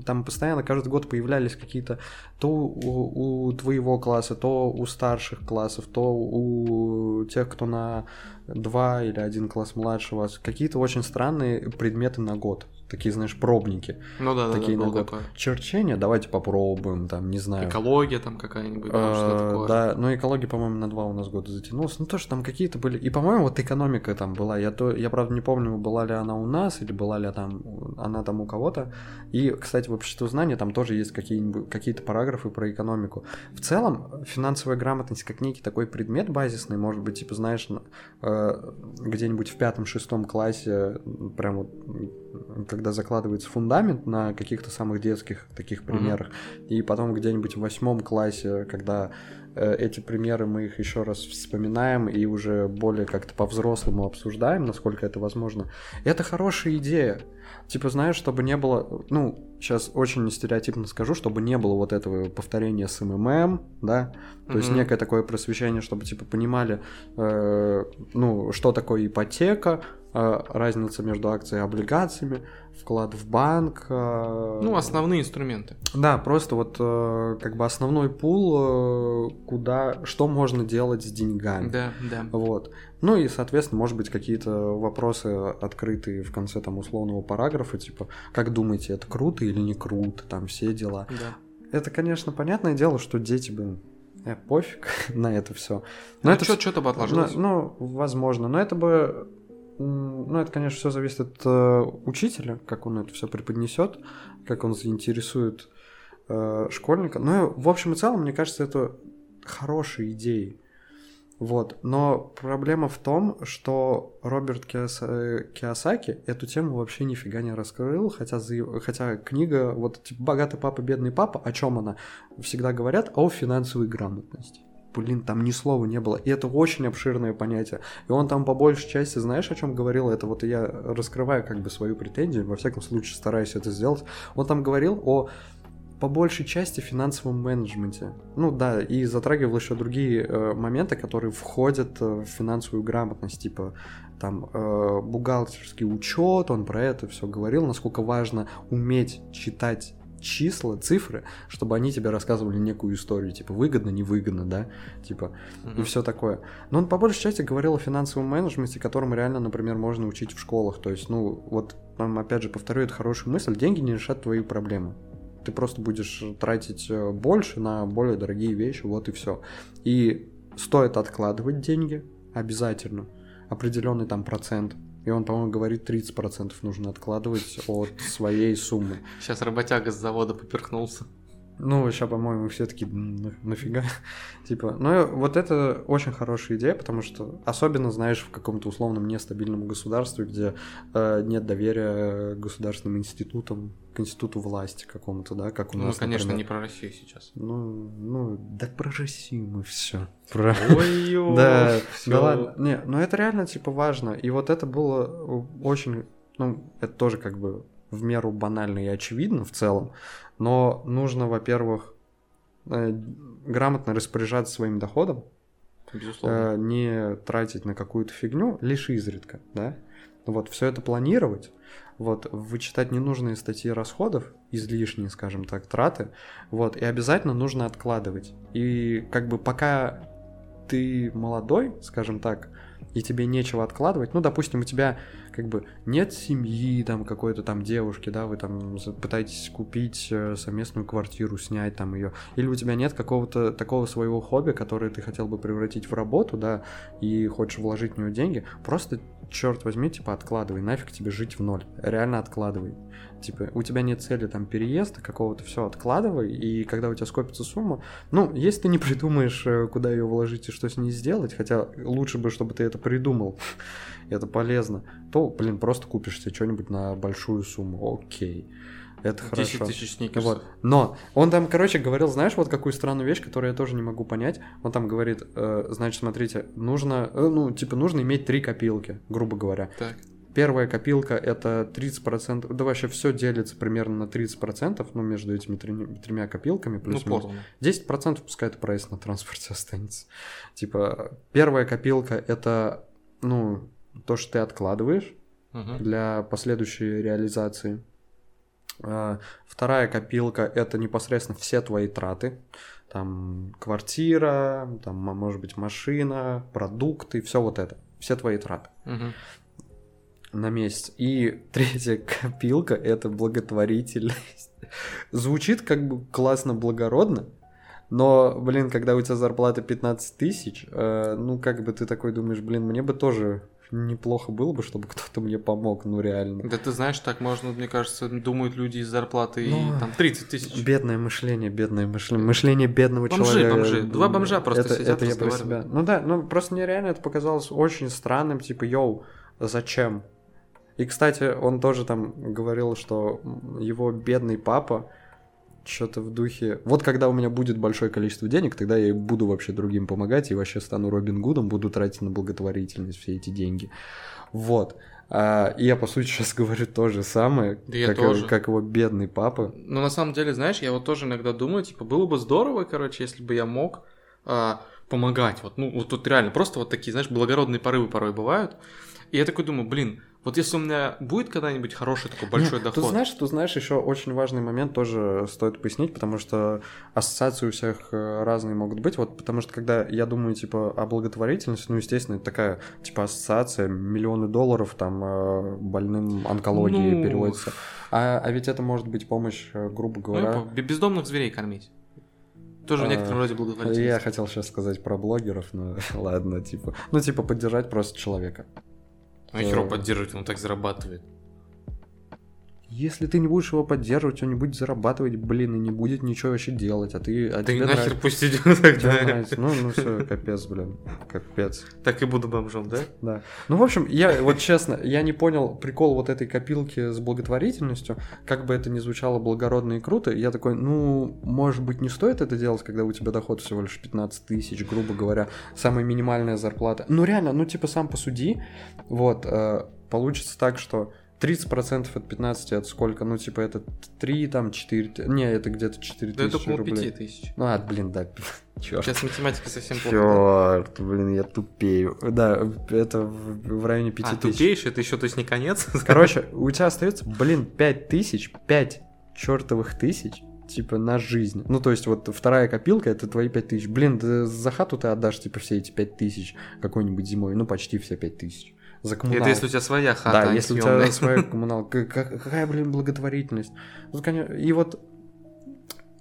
там постоянно каждый год появлялись какие-то то у, у твоего класса, то у старших классов, то у тех, кто на два или один класс младше вас, какие-то очень странные предметы на год такие, знаешь, пробники. Ну да, такие да, на да, год. Черчение, давайте попробуем, там, не знаю. Экология там какая-нибудь, да, что Э, такое. Да, ну экология, по-моему, на два у нас года затянулась. Ну тоже там какие-то были. И, по-моему, вот экономика там была. Я, то, я правда не помню, была ли она у нас или была ли там она там у кого-то. И, кстати, в обществе знания там тоже есть какие-нибудь какие-то параграфы про экономику. В целом, финансовая грамотность как некий такой предмет базисный, может быть, типа, знаешь, на- э, где-нибудь в пятом-шестом классе, прям вот, когда закладывается фундамент на каких-то самых детских таких примерах, и потом где-нибудь в восьмом классе, когда э, эти примеры мы их еще раз вспоминаем и уже более как-то по-взрослому обсуждаем, насколько это возможно. Это хорошая идея. Типа, знаешь, чтобы не было, ну, сейчас очень стереотипно скажу, чтобы не было вот этого повторения с МММ, да, то есть Мгм. некое такое просвещение, чтобы, типа, понимали, э, ну, что такое ипотека, разница между акцией и облигациями, вклад в банк. э, Ну, основные инструменты. да, просто вот э, как бы основной пул, э, куда, что можно делать с деньгами. Да, да. Вот. Ну и, соответственно, может быть, какие-то вопросы открытые в конце там условного параграфа, типа, как думаете, это круто или не круто, там все дела. Да. Это, конечно, понятное дело, что дети бы э, пофиг на это все. Ну, это что, что-то бы отложилось. ну, ну, возможно. Но это бы. Ну, это, конечно, все зависит от э, учителя, как он это все преподнесет, как он заинтересует э, школьника. Ну, в общем и целом, мне кажется, это хорошие идеи. Вот. Но проблема в том, что Роберт Киос- э, Киосаки эту тему вообще нифига не раскрыл, хотя, заяв- хотя книга, вот типа «Богатый папа, бедный папа», о чем она? Всегда говорят о финансовой грамотности. Блин, там ни слова не было. И это очень обширное понятие. И он там по большей части, знаешь, о чем говорил? Это вот я раскрываю как бы свою претензию, во всяком случае стараюсь это сделать. Он там говорил о по большей части финансовом менеджменте. Ну да, и затрагивал еще другие э, моменты, которые входят э, в финансовую грамотность, типа там э, бухгалтерский учет, он про это все говорил, насколько важно уметь читать числа, цифры, чтобы они тебе рассказывали некую историю, типа выгодно, невыгодно, да, типа и Мгм. все такое. Но он по большей части говорил о финансовом менеджменте, которому реально, например, можно учить в школах. То есть, ну, вот, там, опять же, повторю эту хорошую мысль, деньги не решат твои проблемы. Ты просто будешь тратить э, больше на более дорогие вещи, вот и все. И стоит откладывать деньги обязательно, определенный там процент. И он, по-моему, говорит, 30% нужно откладывать от своей суммы. Сейчас работяга с завода поперхнулся. Ну, сейчас, по-моему, все таки нафига. типа, ну, вот это очень хорошая идея, потому что, особенно, знаешь, в каком-то условном нестабильном государстве, где э, нет доверия государственным институтам, к институту власти какому-то, да, как у Ну, нас, конечно, например. не про Россию сейчас. Ну, ну, да про Россию мы все. Про... Ой, Да, да ладно. Не, ну это реально, типа, важно. И вот это было очень, ну, это тоже как бы в меру банально и очевидно в целом, но нужно, во-первых, э, грамотно распоряжаться своим доходом, Безусловно. э, не тратить на какую-то фигню, лишь изредка, да. Вот, все это планировать, вот, вычитать ненужные статьи расходов, излишние, скажем так, траты, вот, и обязательно нужно откладывать. И как бы пока ты молодой, скажем так, и тебе нечего откладывать, ну, допустим, у тебя как бы нет семьи, там, какой-то там девушки, да, вы там пытаетесь купить э, совместную квартиру, снять там ее, или у тебя нет какого-то такого своего хобби, которое ты хотел бы превратить в работу, да, и хочешь вложить в нее деньги, просто, черт возьми, типа, откладывай, нафиг тебе жить в ноль, реально откладывай. Типа, у тебя нет цели там переезда какого-то, все, откладывай, и когда у тебя скопится сумма, ну, если ты не придумаешь, э, куда ее вложить и что с ней сделать, хотя лучше бы, чтобы ты это придумал, это полезно, то, блин, просто купишь себе что-нибудь на большую сумму, окей. Это 10 хорошо. тысяч сникерсов. Вот. Но он там, короче, говорил, знаешь, вот какую странную вещь, которую я тоже не могу понять. Он там говорит, э, значит, смотрите, нужно, э, ну, типа, нужно иметь три копилки, грубо говоря. Так. первая копилка это 30%, да вообще все делится примерно на 30%, ну, между этими тремя, тремя копилками, плюс ну, поровну. 10% пускай это проезд на транспорте останется. Типа, первая копилка это, ну, то, что ты откладываешь Мгм. для последующей реализации. А, Вторая копилка это непосредственно все твои траты. Там квартира, там, может быть, машина, продукты, все вот это. Все твои траты Мгм. на месяц. И третья копилка это благотворительность. Звучит как бы классно, благородно, но, блин, когда у тебя зарплата 15 тысяч, э, ну, как бы ты такой думаешь, блин, мне бы тоже неплохо было бы, чтобы кто-то мне помог, ну, реально. Да ты знаешь, так можно, мне кажется, думают люди из зарплаты и Ну, там 30 тысяч. Бедное мышление, бедное мышление, мышление бедного Бомжи, человека. бомжи. Два бомжа просто это, сидят, это я про себя. Ну да, ну просто мне реально это показалось очень странным, типа, йоу, зачем? И, кстати, он тоже там говорил, что его бедный папа что-то в духе... Вот когда у меня будет большое количество денег, тогда я буду вообще другим помогать, и вообще стану Робин Гудом, буду тратить на благотворительность все эти деньги. Вот. А, и я, по сути, сейчас говорю то же самое, Да как, тоже. как его бедный папа. Но на самом деле, знаешь, я вот тоже иногда думаю, типа, было бы здорово, короче, если бы я мог а, помогать. Вот, ну, вот тут реально просто вот такие, знаешь, благородные порывы порой бывают. И я такой думаю, блин, вот если у меня будет когда-нибудь хороший такой большой Нет, доход. Тут знаешь, тут знаешь, еще очень важный момент тоже стоит пояснить, потому что ассоциации у всех э, разные могут быть. Вот потому что когда я думаю, типа, о благотворительности, ну, естественно, это такая, типа, ассоциация, миллионы долларов там э, больным онкологией Ну, переводится. А, а ведь это может быть помощь, э, грубо Ну, я говоря. Бе- бездомных зверей кормить. Тоже в А, некотором роде Я благотворительность. хотел сейчас сказать про блогеров, но ладно, типа. Ну, типа, поддержать просто человека. Ну, херово поддерживать, он так зарабатывает. Если ты не будешь его поддерживать, он не будет зарабатывать, блин, и не будет ничего вообще делать, а ты... А Да и тебе нахер нравится. пусть идет тогда. нравится. Ну, ну все, капец, блин, капец. Так и буду бомжом, да? Да. Ну, в общем, я вот честно, я не понял прикол вот этой копилки с благотворительностью, как бы это ни звучало благородно и круто, я такой, ну, может быть, не стоит это делать, когда у тебя доход всего лишь 15 тысяч, грубо говоря, самая минимальная зарплата. Ну, реально, ну, типа, сам посуди, вот, э, получится так, что 30% от 15 это сколько? Ну, типа, это 3, там, 4, т- не, это где-то 4 Да это тысячи около рублей. 5 тысяч. Ну, а, блин, да, черт. Сейчас математика совсем плохо. да? Черт, блин, я тупею. Да, это в, в районе 5 А, тысяч. тупейший, это еще, то есть, не конец? Короче, у тебя остается, блин, 5 тысяч, 5 чертовых тысяч, типа, на жизнь. Ну, то есть, вот вторая копилка, это твои 5 тысяч. Блин, да за хату ты отдашь, типа, все эти 5 тысяч какой-нибудь зимой. Ну, почти все 5 тысяч. За коммуналку. Это если у тебя своя хата, Да, если у тебя своя коммуналка. Как- Какая, блин, благотворительность. И вот...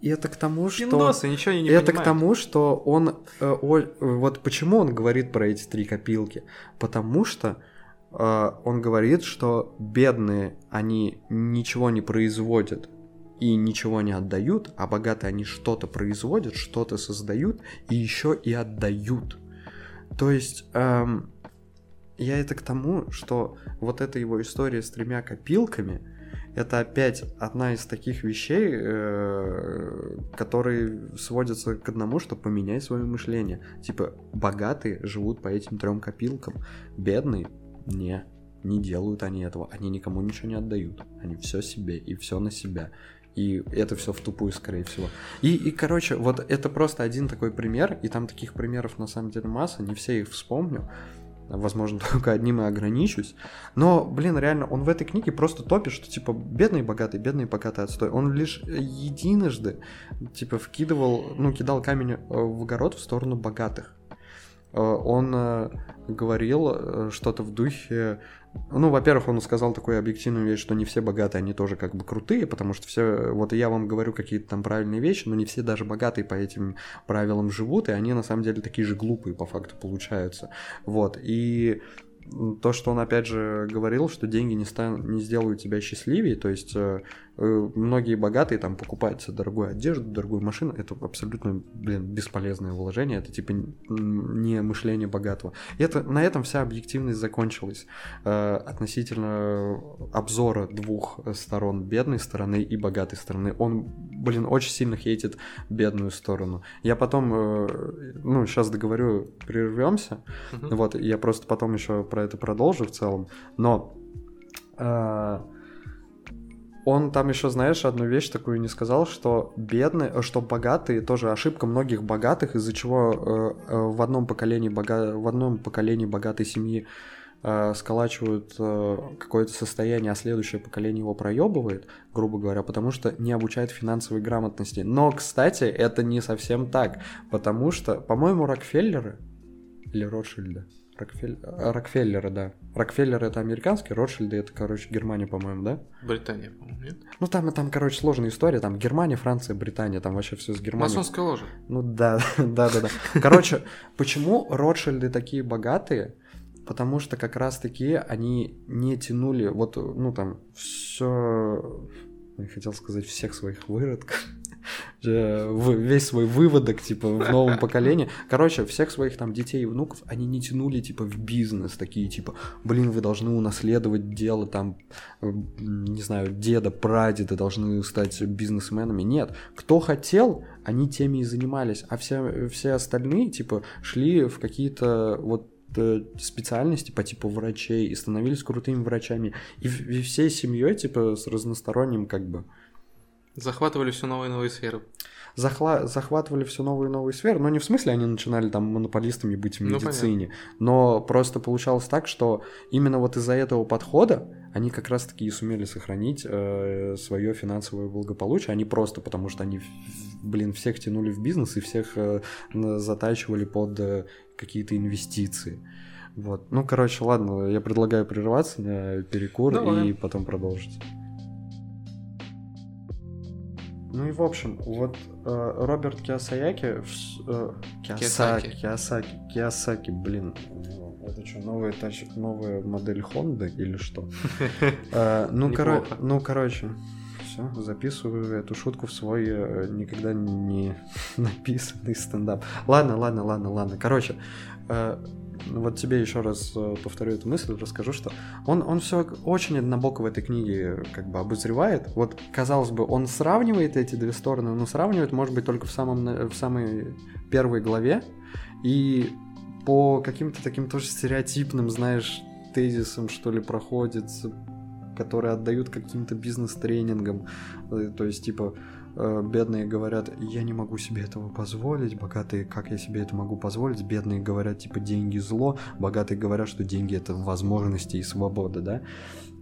И это к тому, что... Пиндосы, ничего не это к понимают. тому, что он... э, о- вот почему он говорит про эти три копилки? Потому что э, он говорит, что бедные, они ничего не производят и ничего не отдают, а богатые, они что-то производят, что-то создают и еще и отдают. То есть... эм, я это к тому, что вот эта его история с тремя копилками, это опять одна из таких вещей, э, которые сводятся к одному, что поменяй свое мышление. Типа, богатые живут по этим трем копилкам, бедные не, не делают они этого, они никому ничего не отдают, они все себе и все на себя. И это все в тупую, скорее всего. И, и, короче, вот это просто один такой пример, и там таких примеров на самом деле масса, не все их вспомню. Возможно, только одним и ограничусь. Но, блин, реально, он в этой книге просто топит, что, типа, бедный богатый, бедный богатый отстой. Он лишь единожды, типа, вкидывал, ну, кидал камень э, в огород в сторону богатых. Э, Он э, говорил что-то в духе... Ну, во-первых, он сказал такую объективную вещь, что не все богатые, они тоже как бы крутые, потому что все... Вот я вам говорю какие-то там правильные вещи, но не все даже богатые по этим правилам живут, и они на самом деле такие же глупые по факту получаются. Вот, и то, что он опять же говорил, что деньги не, стан- не сделают тебя счастливее, то есть э, многие богатые там покупают себе дорогую одежду, дорогую машину, это абсолютно, блин, бесполезное вложение, это типа не мышление богатого. И это, на этом вся объективность закончилась э, относительно обзора двух сторон, бедной стороны и богатой стороны. Он, блин, очень сильно хейтит бедную сторону. Я потом, э, ну, сейчас договорю, прервемся, Мгм. вот, я просто потом еще про это продолжу в целом, но А, он там еще, знаешь, одну вещь такую не сказал, что бедные, что богатые, тоже ошибка многих богатых, из-за чего э, э, в одном поколении бога, в одном поколении богатой семьи э, сколачивают э, какое-то состояние, а следующее поколение его проебывает, грубо говоря, потому что не обучает финансовой грамотности. Но, кстати, это не совсем так, потому что, по-моему, Рокфеллеры или Ротшильды, Рокфель... Рокфеллеры, да. Рокфеллер это американский, Ротшильды это, короче, Германия, по-моему, да? Британия, по-моему, нет? Ну там, там, короче, сложная история. Там Германия, Франция, Британия, там вообще все с Германией. Масонская ложа. Ну да, да, да, да. Короче, почему Ротшильды такие богатые? Потому что как раз таки они не тянули, вот, ну там, все, я хотел сказать, всех своих выродков весь свой выводок, типа, в новом поколении. Короче, всех своих там детей и внуков они не тянули, типа, в бизнес, такие, типа, блин, вы должны унаследовать дело, там, не знаю, деда, прадеда должны стать бизнесменами. Нет, кто хотел, они теми и занимались, а все, все остальные, типа, шли в какие-то вот э, специальности по типу врачей и становились крутыми врачами. И, и всей семьей, типа, с разносторонним, как бы, Захватывали все новые и новые сферы. Захла... Захватывали все новые и новые сферы, но не в смысле они начинали там монополистами быть в ну, медицине, ну, но просто получалось так, что именно вот из-за этого подхода они как раз-таки и сумели сохранить э, свое финансовое благополучие, они просто потому что они, блин, всех тянули в бизнес и всех э, затачивали под э, какие-то инвестиции. Вот. Ну, короче, ладно, я предлагаю прерваться на перекур Давай. и потом продолжить. Ну и в общем, вот э, Роберт Киосаяки... Э, Киосаки, Киосаки, Киосаки, блин, это что, новая, тач... новая модель Хонды или что? Э, ну, ну, короче, все, записываю эту шутку в свой э, никогда не написанный стендап. Ладно, ладно, ладно, ладно. Короче, э, вот тебе еще раз э, повторю эту мысль, расскажу, что он, он все очень однобоко в этой книге как бы обозревает. Вот, казалось бы, он сравнивает эти две стороны, но сравнивает, может быть, только в, самом, в самой первой главе. И по каким-то таким тоже стереотипным, знаешь, тезисам, что ли, проходит, которые отдают каким-то бизнес-тренингам. Э, то есть, типа, бедные говорят, я не могу себе этого позволить, богатые, как я себе это могу позволить, бедные говорят, типа, деньги зло, богатые говорят, что деньги это возможности и свобода, да.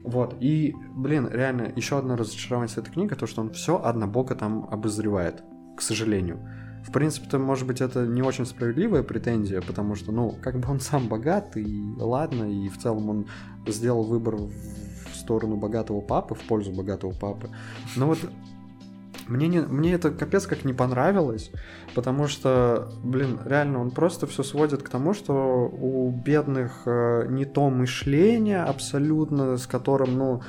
Вот, и, блин, реально, еще одно разочарование с этой книгой, то, что он все однобоко там обозревает, к сожалению. В принципе-то, может быть, это не очень справедливая претензия, потому что, ну, как бы он сам богат, и ладно, и в целом он сделал выбор в сторону богатого папы, в пользу богатого папы. Но вот мне, не, мне это капец как не понравилось, потому что, блин, реально он просто все сводит к тому, что у бедных э, не то мышление абсолютно, с которым, ну,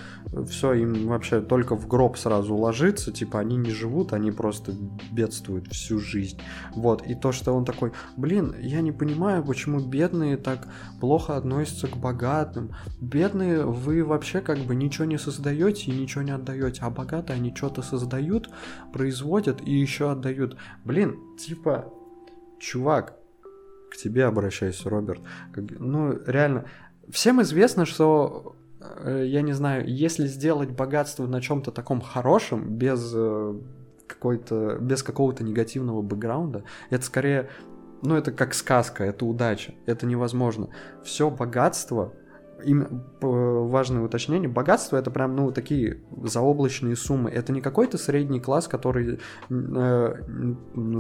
все им вообще только в гроб сразу ложится, типа они не живут, они просто бедствуют всю жизнь. Вот, и то, что он такой, блин, я не понимаю, почему бедные так плохо относятся к богатым. Бедные, вы вообще как бы ничего не создаете и ничего не отдаете, а богатые они что-то создают, производят и еще отдают. Блин, типа, чувак, к тебе обращаюсь, Роберт. Ну, реально, всем известно, что э, я не знаю, если сделать богатство на чем-то таком хорошем, без э, какой-то, без какого-то негативного бэкграунда, это скорее, ну, это как сказка, это удача, это невозможно. Все богатство им важное уточнение, богатство это прям, ну, такие заоблачные суммы. Это не какой-то средний класс, который э,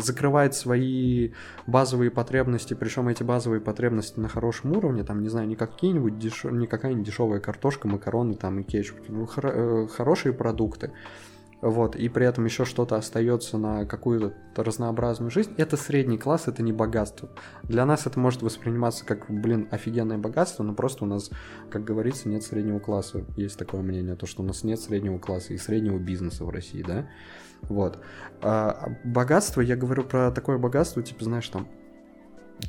закрывает свои базовые потребности, причем эти базовые потребности на хорошем уровне, там, не знаю, не какие-нибудь деш... не какая-нибудь дешевая картошка, макароны там и кетчуп, ну, хор... э, хорошие продукты вот, и при этом еще что-то остается на какую-то разнообразную жизнь, это средний класс, это не богатство. Для нас это может восприниматься как, блин, офигенное богатство, но просто у нас, как говорится, нет среднего класса. Есть такое мнение, то, что у нас нет среднего класса и среднего бизнеса в России, да? Вот. А богатство, я говорю про такое богатство, типа, знаешь, там,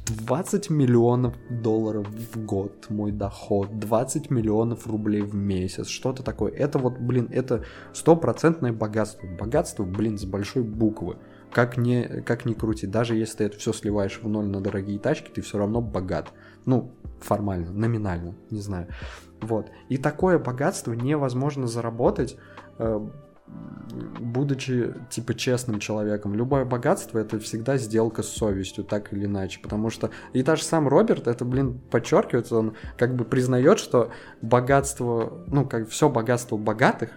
20 миллионов долларов в год мой доход, 20 миллионов рублей в месяц, что-то такое. Это вот, блин, это стопроцентное богатство. Богатство, блин, с большой буквы. Как ни, как ни крути, даже если ты это все сливаешь в ноль на дорогие тачки, ты все равно богат. Ну, формально, номинально, не знаю. Вот. И такое богатство невозможно заработать, э, будучи, типа, честным человеком. Любое богатство — это всегда сделка с совестью, так или иначе. Потому что и даже сам Роберт, это, блин, подчеркивает, он как бы признает, что богатство, ну, как все богатство богатых,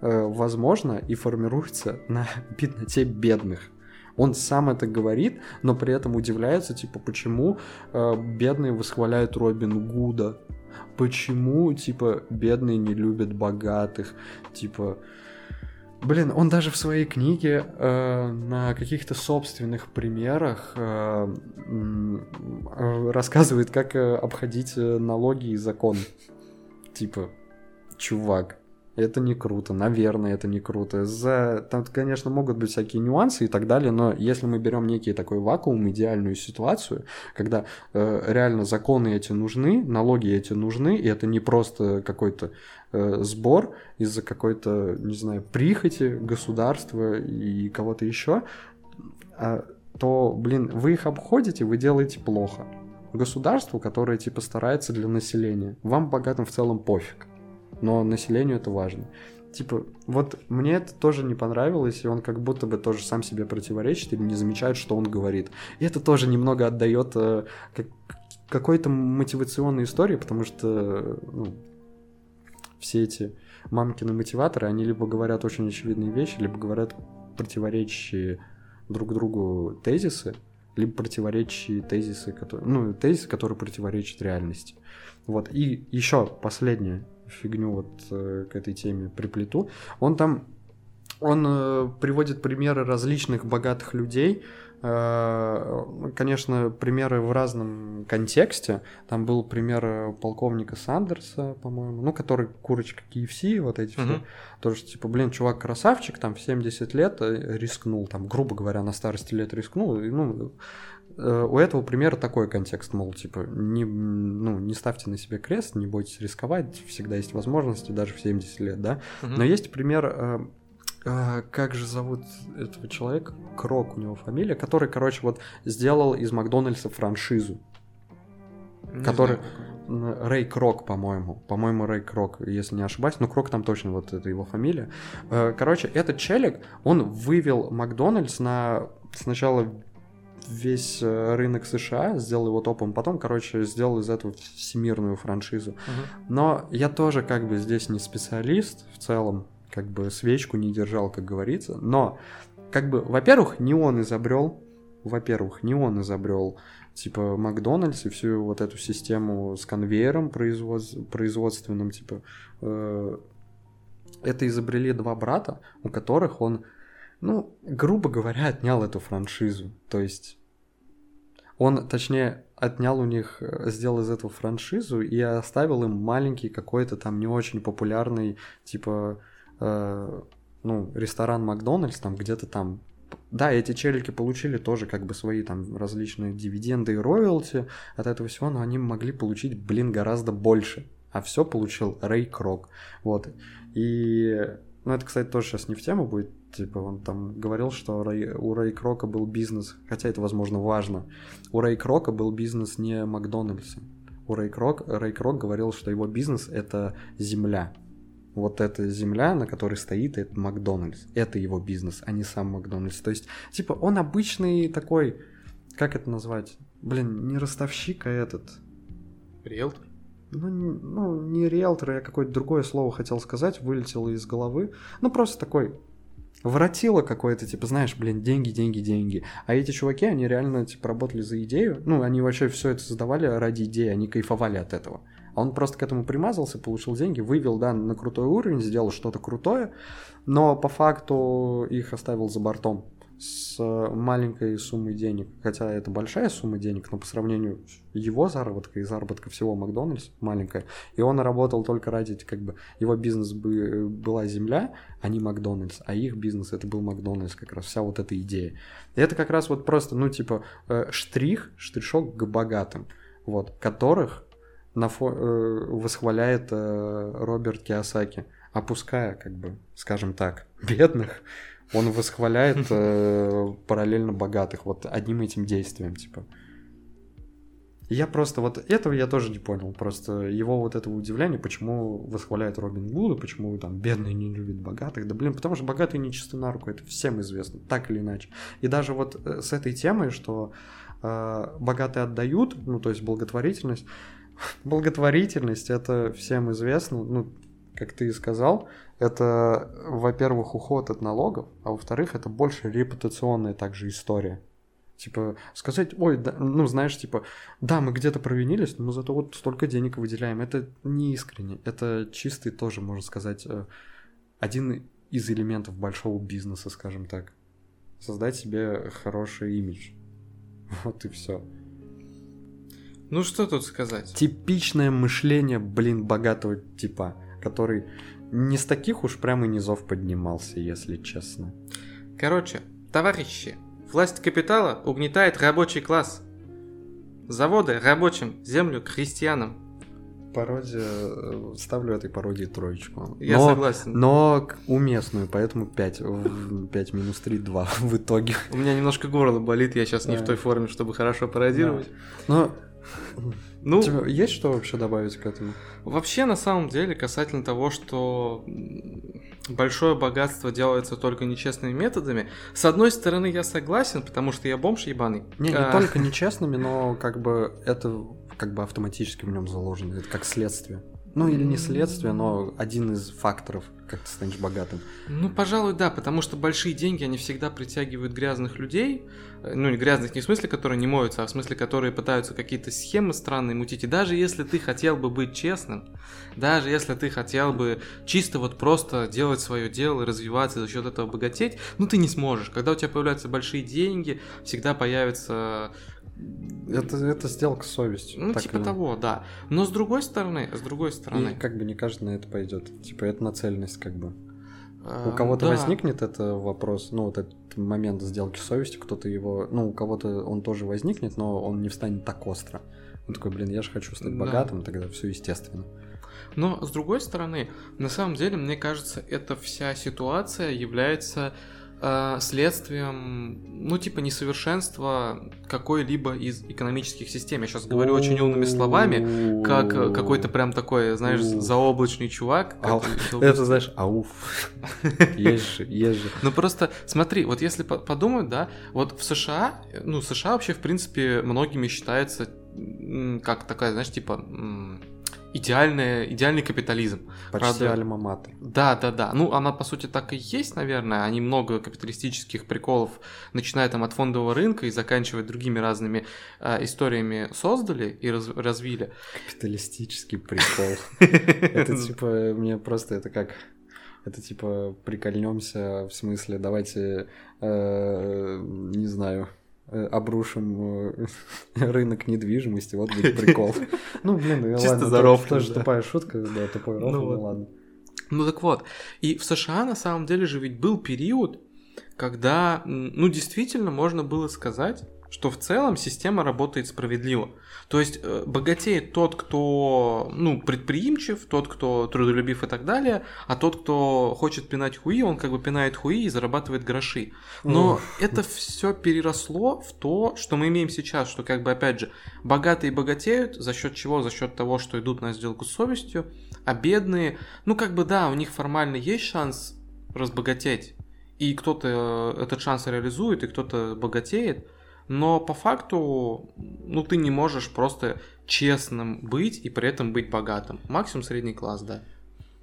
э, возможно и формируется на бедноте бедных. Он сам это говорит, но при этом удивляется, типа, почему э, бедные восхваляют Робин Гуда, почему, типа, бедные не любят богатых, типа... Блин, он даже в своей книге э, на каких-то собственных примерах э, э, рассказывает, как э, обходить э, налоги и закон. Типа, чувак, это не круто, наверное, это не круто. За... Там, конечно, могут быть всякие нюансы и так далее, но если мы берем некий такой вакуум, идеальную ситуацию, когда э, реально законы эти нужны, налоги эти нужны, и это не просто какой-то сбор из-за какой-то, не знаю, прихоти государства и кого-то еще, э, то, блин, вы их обходите, вы делаете плохо. Государству, которое типа старается для населения, вам богатым в целом пофиг но населению это важно. Типа, вот мне это тоже не понравилось, и он как будто бы тоже сам себе противоречит или не замечает, что он говорит. И это тоже немного отдает э, как, какой-то мотивационной истории, потому что ну, все эти мамкины мотиваторы, они либо говорят очень очевидные вещи, либо говорят противоречащие друг другу тезисы, либо противоречащие тезисы, которые, ну, тезисы, которые противоречат реальности. Вот. И еще последнее фигню вот э, к этой теме приплету. Он там, он э, приводит примеры различных богатых людей, конечно, примеры в разном контексте. Там был пример полковника Сандерса, по-моему, ну, который курочка KFC, вот эти uh-huh. все. Тоже, типа, блин, чувак красавчик, там, в 70 лет рискнул, там, грубо говоря, на старости лет рискнул, и, ну, Э, у этого примера такой контекст, мол, типа, не, ну, не ставьте на себе крест, не бойтесь рисковать, всегда есть возможности, даже в 70 лет, да. Угу. Но есть пример, э, как же зовут этого человека? Крок у него фамилия, который, короче, вот сделал из Макдональдса франшизу. Не который... Знаю. Рэй Крок, по-моему. По-моему, Рэй Крок, если не ошибаюсь. Но Крок там точно вот это его фамилия. Э, короче, этот челик, он вывел Макдональдс на сначала весь э, рынок США, сделал его топом, потом, короче, сделал из этого всемирную франшизу. Uh-huh. Но я тоже как бы здесь не специалист в целом, как бы свечку не держал, как говорится, но как бы, во-первых, не он изобрел, во-первых, не он изобрел типа Макдональдс и всю вот эту систему с конвейером производ... производственным, типа э... это изобрели два брата, у которых он ну, грубо говоря, отнял эту франшизу. То есть он, точнее, отнял у них, э, сделал из этого франшизу и оставил им маленький какой-то там не очень популярный, типа, э, ну, ресторан Макдональдс, там где-то там да, эти челики получили тоже как бы свои там различные дивиденды и роялти от этого всего, но они могли получить, блин, гораздо больше. А все получил Рэй Крок. Вот. И, ну, это, кстати, тоже сейчас не в тему будет, Типа он там говорил, что у Рэй Крока был бизнес, хотя это, возможно, важно. У Рэй Крока был бизнес не Макдональдса. У Рэй Крок, Рэй Крок говорил, что его бизнес — это земля. Вот эта земля, на которой стоит, это Макдональдс. Это его бизнес, а не сам Макдональдс. То есть, типа, он обычный такой, как это назвать? Блин, не ростовщик, а этот... Риэлтор? Ну, ну, не риэлтор, я какое-то другое слово хотел сказать, вылетело из головы. Ну, просто такой воротило какое-то, типа, знаешь, блин, деньги, деньги, деньги. А эти чуваки, они реально, типа, работали за идею. Ну, они вообще все это создавали ради идеи, они кайфовали от этого. Он просто к этому примазался, получил деньги, вывел, да, на крутой уровень, сделал что-то крутое, но по факту их оставил за бортом с маленькой суммой денег, хотя это большая сумма денег, но по сравнению его заработка и заработка всего Макдональдс маленькая, и он работал только ради, как бы, его бизнес бы, была земля, а не Макдональдс, а их бизнес это был Макдональдс, как раз вся вот эта идея. И это как раз вот просто, ну, типа, э, штрих, штришок к богатым, вот, которых на фо- э, восхваляет э, Роберт Киосаки, опуская, как бы, скажем так, бедных, он восхваляет э, параллельно богатых вот одним этим действием, типа. Я просто вот этого я тоже не понял. Просто его вот этого удивления, почему восхваляет Робин Гуда, почему там бедные не любят богатых. Да блин, потому что богатые не чисты на руку, это всем известно, так или иначе. И даже вот с этой темой, что э, богатые отдают, ну то есть благотворительность, благотворительность это всем известно, ну как ты и сказал, это, во-первых, уход от налогов, а во-вторых, это больше репутационная также история. Типа, сказать, ой, да, ну, знаешь, типа, да, мы где-то провинились, но зато вот столько денег выделяем. Это не искренне. Это чистый тоже, можно сказать, э, один из элементов большого бизнеса, скажем так. Создать себе хороший имидж. Вот и все. Ну что тут сказать? Типичное мышление, блин, богатого типа, который не с таких уж прям и низов поднимался, если честно. Короче, товарищи, Власть капитала угнетает рабочий класс. Заводы рабочим, землю крестьянам. Пародия, э, ставлю этой пародии троечку. Я но, согласен. Но уместную, поэтому 5. 5 минус 3, 2 в итоге. У меня немножко горло болит, я сейчас не в той форме, чтобы хорошо пародировать. Да. Но ну, Тебе есть что вообще добавить к этому? Вообще, на самом деле, касательно того, что большое богатство делается только нечестными методами, с одной стороны, я согласен, потому что я бомж ебаный. Не, не а... только нечестными, но как бы это как бы автоматически в нем заложено, это как следствие. Ну или не следствие, но один из факторов, как ты станешь богатым. Ну, пожалуй, да, потому что большие деньги, они всегда притягивают грязных людей. Э, ну, не грязных не в смысле, которые не моются, а в смысле, которые пытаются какие-то схемы странные мутить. И даже если ты хотел бы быть честным, даже если ты хотел бы чисто вот просто делать свое дело и развиваться и за счет этого богатеть, ну ты не сможешь. Когда у тебя появляются большие деньги, всегда появится это, это сделка с совестью. Ну, типа или... того, да. Но с другой стороны, с другой стороны. И как бы не каждый на это пойдет. Типа, это нацеленность, как бы. У эм, кого-то да. возникнет это вопрос, ну, вот этот момент сделки с совестью, кто-то его, ну, у кого-то он тоже возникнет, но он не встанет так остро. Он такой, блин, я же хочу стать богатым, да. тогда все естественно. Но с другой стороны, на самом деле, мне кажется, эта вся ситуация является э, следствием, ну, типа, несовершенства какой-либо из экономических систем. Я сейчас говорю очень умными словами, как э, какой-то прям такой, знаешь, заоблачный чувак. Это, знаешь, ауф. Есть же, есть же. Ну, просто смотри, вот если подумать, да, вот в США, ну, США вообще, в принципе, многими считается как такая, знаешь, типа идеальная, идеальный капитализм. Почти альма Да, да, да. Ну, она, по сути, так и есть, наверное. Они много капиталистических приколов, начиная там от фондового рынка и заканчивая другими разными э, историями создали и раз, развили. Капиталистический прикол. Это типа, мне просто это как это типа прикольнемся в смысле давайте э, не знаю обрушим э, рынок недвижимости, вот будет прикол. Ну, блин, ну Чисто здоров. Тоже тупая шутка, да, тупой рофл, ну, ну ладно. Ну так вот, и в США на самом деле же ведь был период, когда, ну, действительно можно было сказать, что в целом система работает справедливо. То есть э, богатеет тот, кто ну, предприимчив, тот, кто трудолюбив и так далее, а тот, кто хочет пинать хуи, он как бы пинает хуи и зарабатывает гроши. Но Ух. это все переросло в то, что мы имеем сейчас, что как бы опять же богатые богатеют, за счет чего? За счет того, что идут на сделку с совестью, а бедные, ну как бы да, у них формально есть шанс разбогатеть, и кто-то э, этот шанс реализует, и кто-то богатеет, но по факту, ну, ты не можешь просто честным быть и при этом быть богатым. Максимум средний класс, да.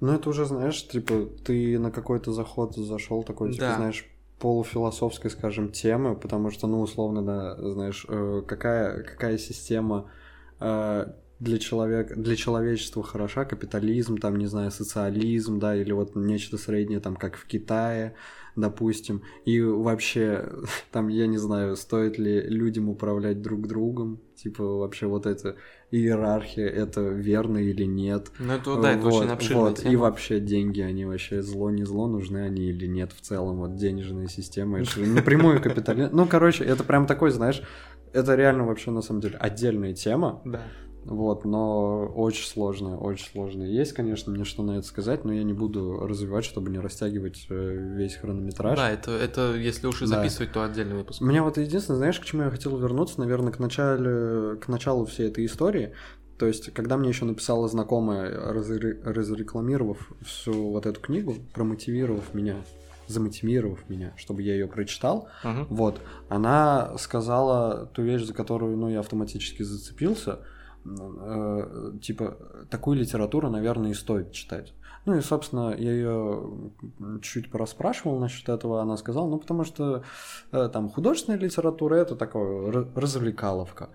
Ну, это уже, знаешь, типа, ты на какой-то заход зашел такой, типа, да. знаешь, полуфилософской, скажем, темы, потому что, ну, условно, да, знаешь, э, какая, какая система э, для человека, для человечества хороша, капитализм, там, не знаю, социализм, да, или вот нечто среднее, там, как в Китае, допустим, и вообще, там, я не знаю, стоит ли людям управлять друг другом, типа, вообще вот эта иерархия, это верно или нет. Ну, это, да, это очень обширная вот. тема. И вообще деньги, они вообще зло, не зло, нужны они или нет в целом, вот денежная система, это напрямую капитализм. Ну, короче, это прям такой, знаешь, это реально вообще на самом деле отдельная тема. Да Вот, но очень сложно, очень сложно. Есть, конечно, мне что на это сказать, но я не буду развивать, чтобы не растягивать э, весь хронометраж. Да, это, это если уж и да. записывать, то отдельный выпуск. Мне вот единственное, знаешь, к чему я хотел вернуться, наверное, к, начале, к началу всей этой истории. То есть, когда мне еще написала знакомая, разрекламировав всю вот эту книгу, промотивировав меня, замотивировав меня, чтобы я ее прочитал, uh-huh. вот, она сказала ту вещь, за которую, ну, я автоматически зацепился – э, типа, такую литературу, наверное, и стоит читать. Ну и, собственно, я ее чуть порасспрашивал насчет этого, она сказала, ну потому что э, там художественная литература это такое развлекаловка.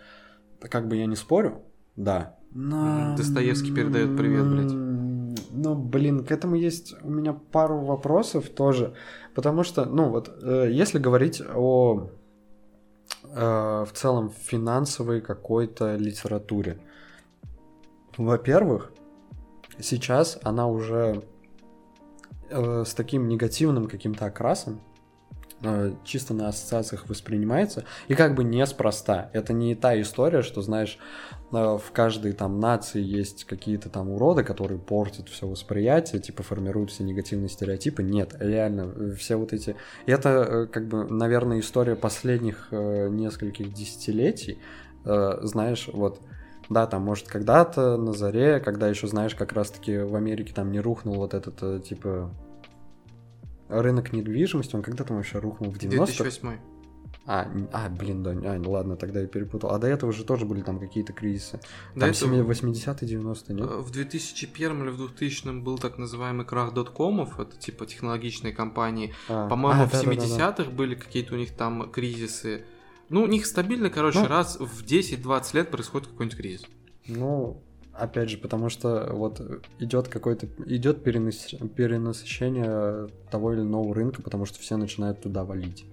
Как бы я не спорю, да. Но... Достоевский передает привет, блядь. Ну, блин, к этому есть у меня пару вопросов тоже, потому что, ну вот, э, если говорить о в целом финансовой какой-то литературе. Во-первых, сейчас она уже э, с таким негативным каким-то окрасом, Э, чисто на ассоциациях воспринимается, и как бы неспроста. Это не та история, что, знаешь, э, в каждой там нации есть какие-то там уроды, которые портят все восприятие, типа формируют все негативные стереотипы. Нет, реально, все вот эти... Это, э, как бы, наверное, история последних нескольких десятилетий. Знаешь, вот да, там, может, когда-то на заре, когда еще, знаешь, как раз-таки в Америке там не рухнул вот этот, типа, рынок недвижимости, он когда там вообще рухнул в 90-х? 2008. А, а, блин, да, а, ладно, тогда я перепутал. А до этого же тоже были там какие-то кризисы. Там этого... 80-е, 90-е, нет? В 2001 или в 2000 был так называемый крах доткомов, это типа технологичные компании. А, По-моему, а, в да, 70-х да, да, да. были какие-то у них там кризисы. Ну, у них стабильно, короче, ну, раз в 10-20 лет происходит какой-нибудь кризис. Ну, Опять же, потому что вот идет какой-то идет перенас... перенасыщение того или иного рынка, потому что все начинают туда валить.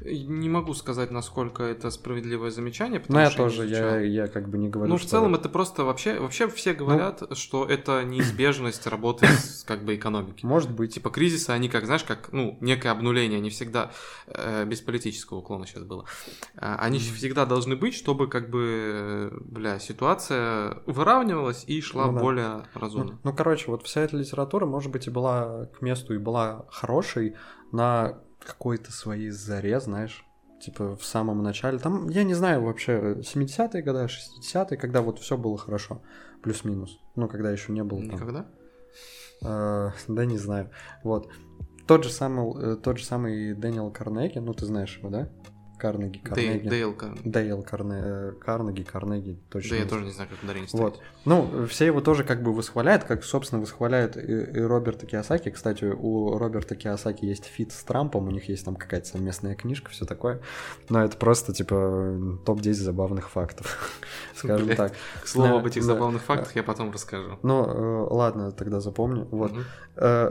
Не могу сказать, насколько это справедливое замечание. Ну, я тоже, я, я как бы не говорю. Ну, в целом, это просто вообще, вообще все ну, говорят, ну, что это неизбежность работы с как бы экономики. Может быть. Типа кризисы, они как, знаешь, как, ну, некое обнуление, они всегда, э, без политического уклона сейчас было, э, они mm-hmm. всегда должны быть, чтобы как бы, бля, ситуация выравнивалась и шла ну, да. более разумно. Ну, ну, короче, вот вся эта литература, может быть, и была к месту, и была хорошей на какой-то своей заре, знаешь, типа в самом начале. Там, я не знаю, вообще, 70-е годы, 60-е, когда вот все было хорошо, плюс-минус. Ну, когда еще не было там... Никогда? Э, да не знаю. Вот. Тот же самый, э, тот же самый Дэниел Карнеги, ну ты знаешь его, да? Карнеги, Карнеги. Дейл, Карнеги. Дейл Карне, э, Карнеги, Карнеги, точно. Да, я тоже не знаю, как ударение ставить. Вот. Ну, все его тоже как бы восхваляют, как, собственно, восхваляют и, и Роберта Киосаки. Кстати, у Роберта Киосаки есть feat с Трампом, у них есть там какая-то совместная книжка, все такое. Но это просто, типа, топ-10 забавных фактов, скажем так. К слову об этих забавных фактах я потом расскажу. Ну, э, ладно, тогда запомню. Вот. Э,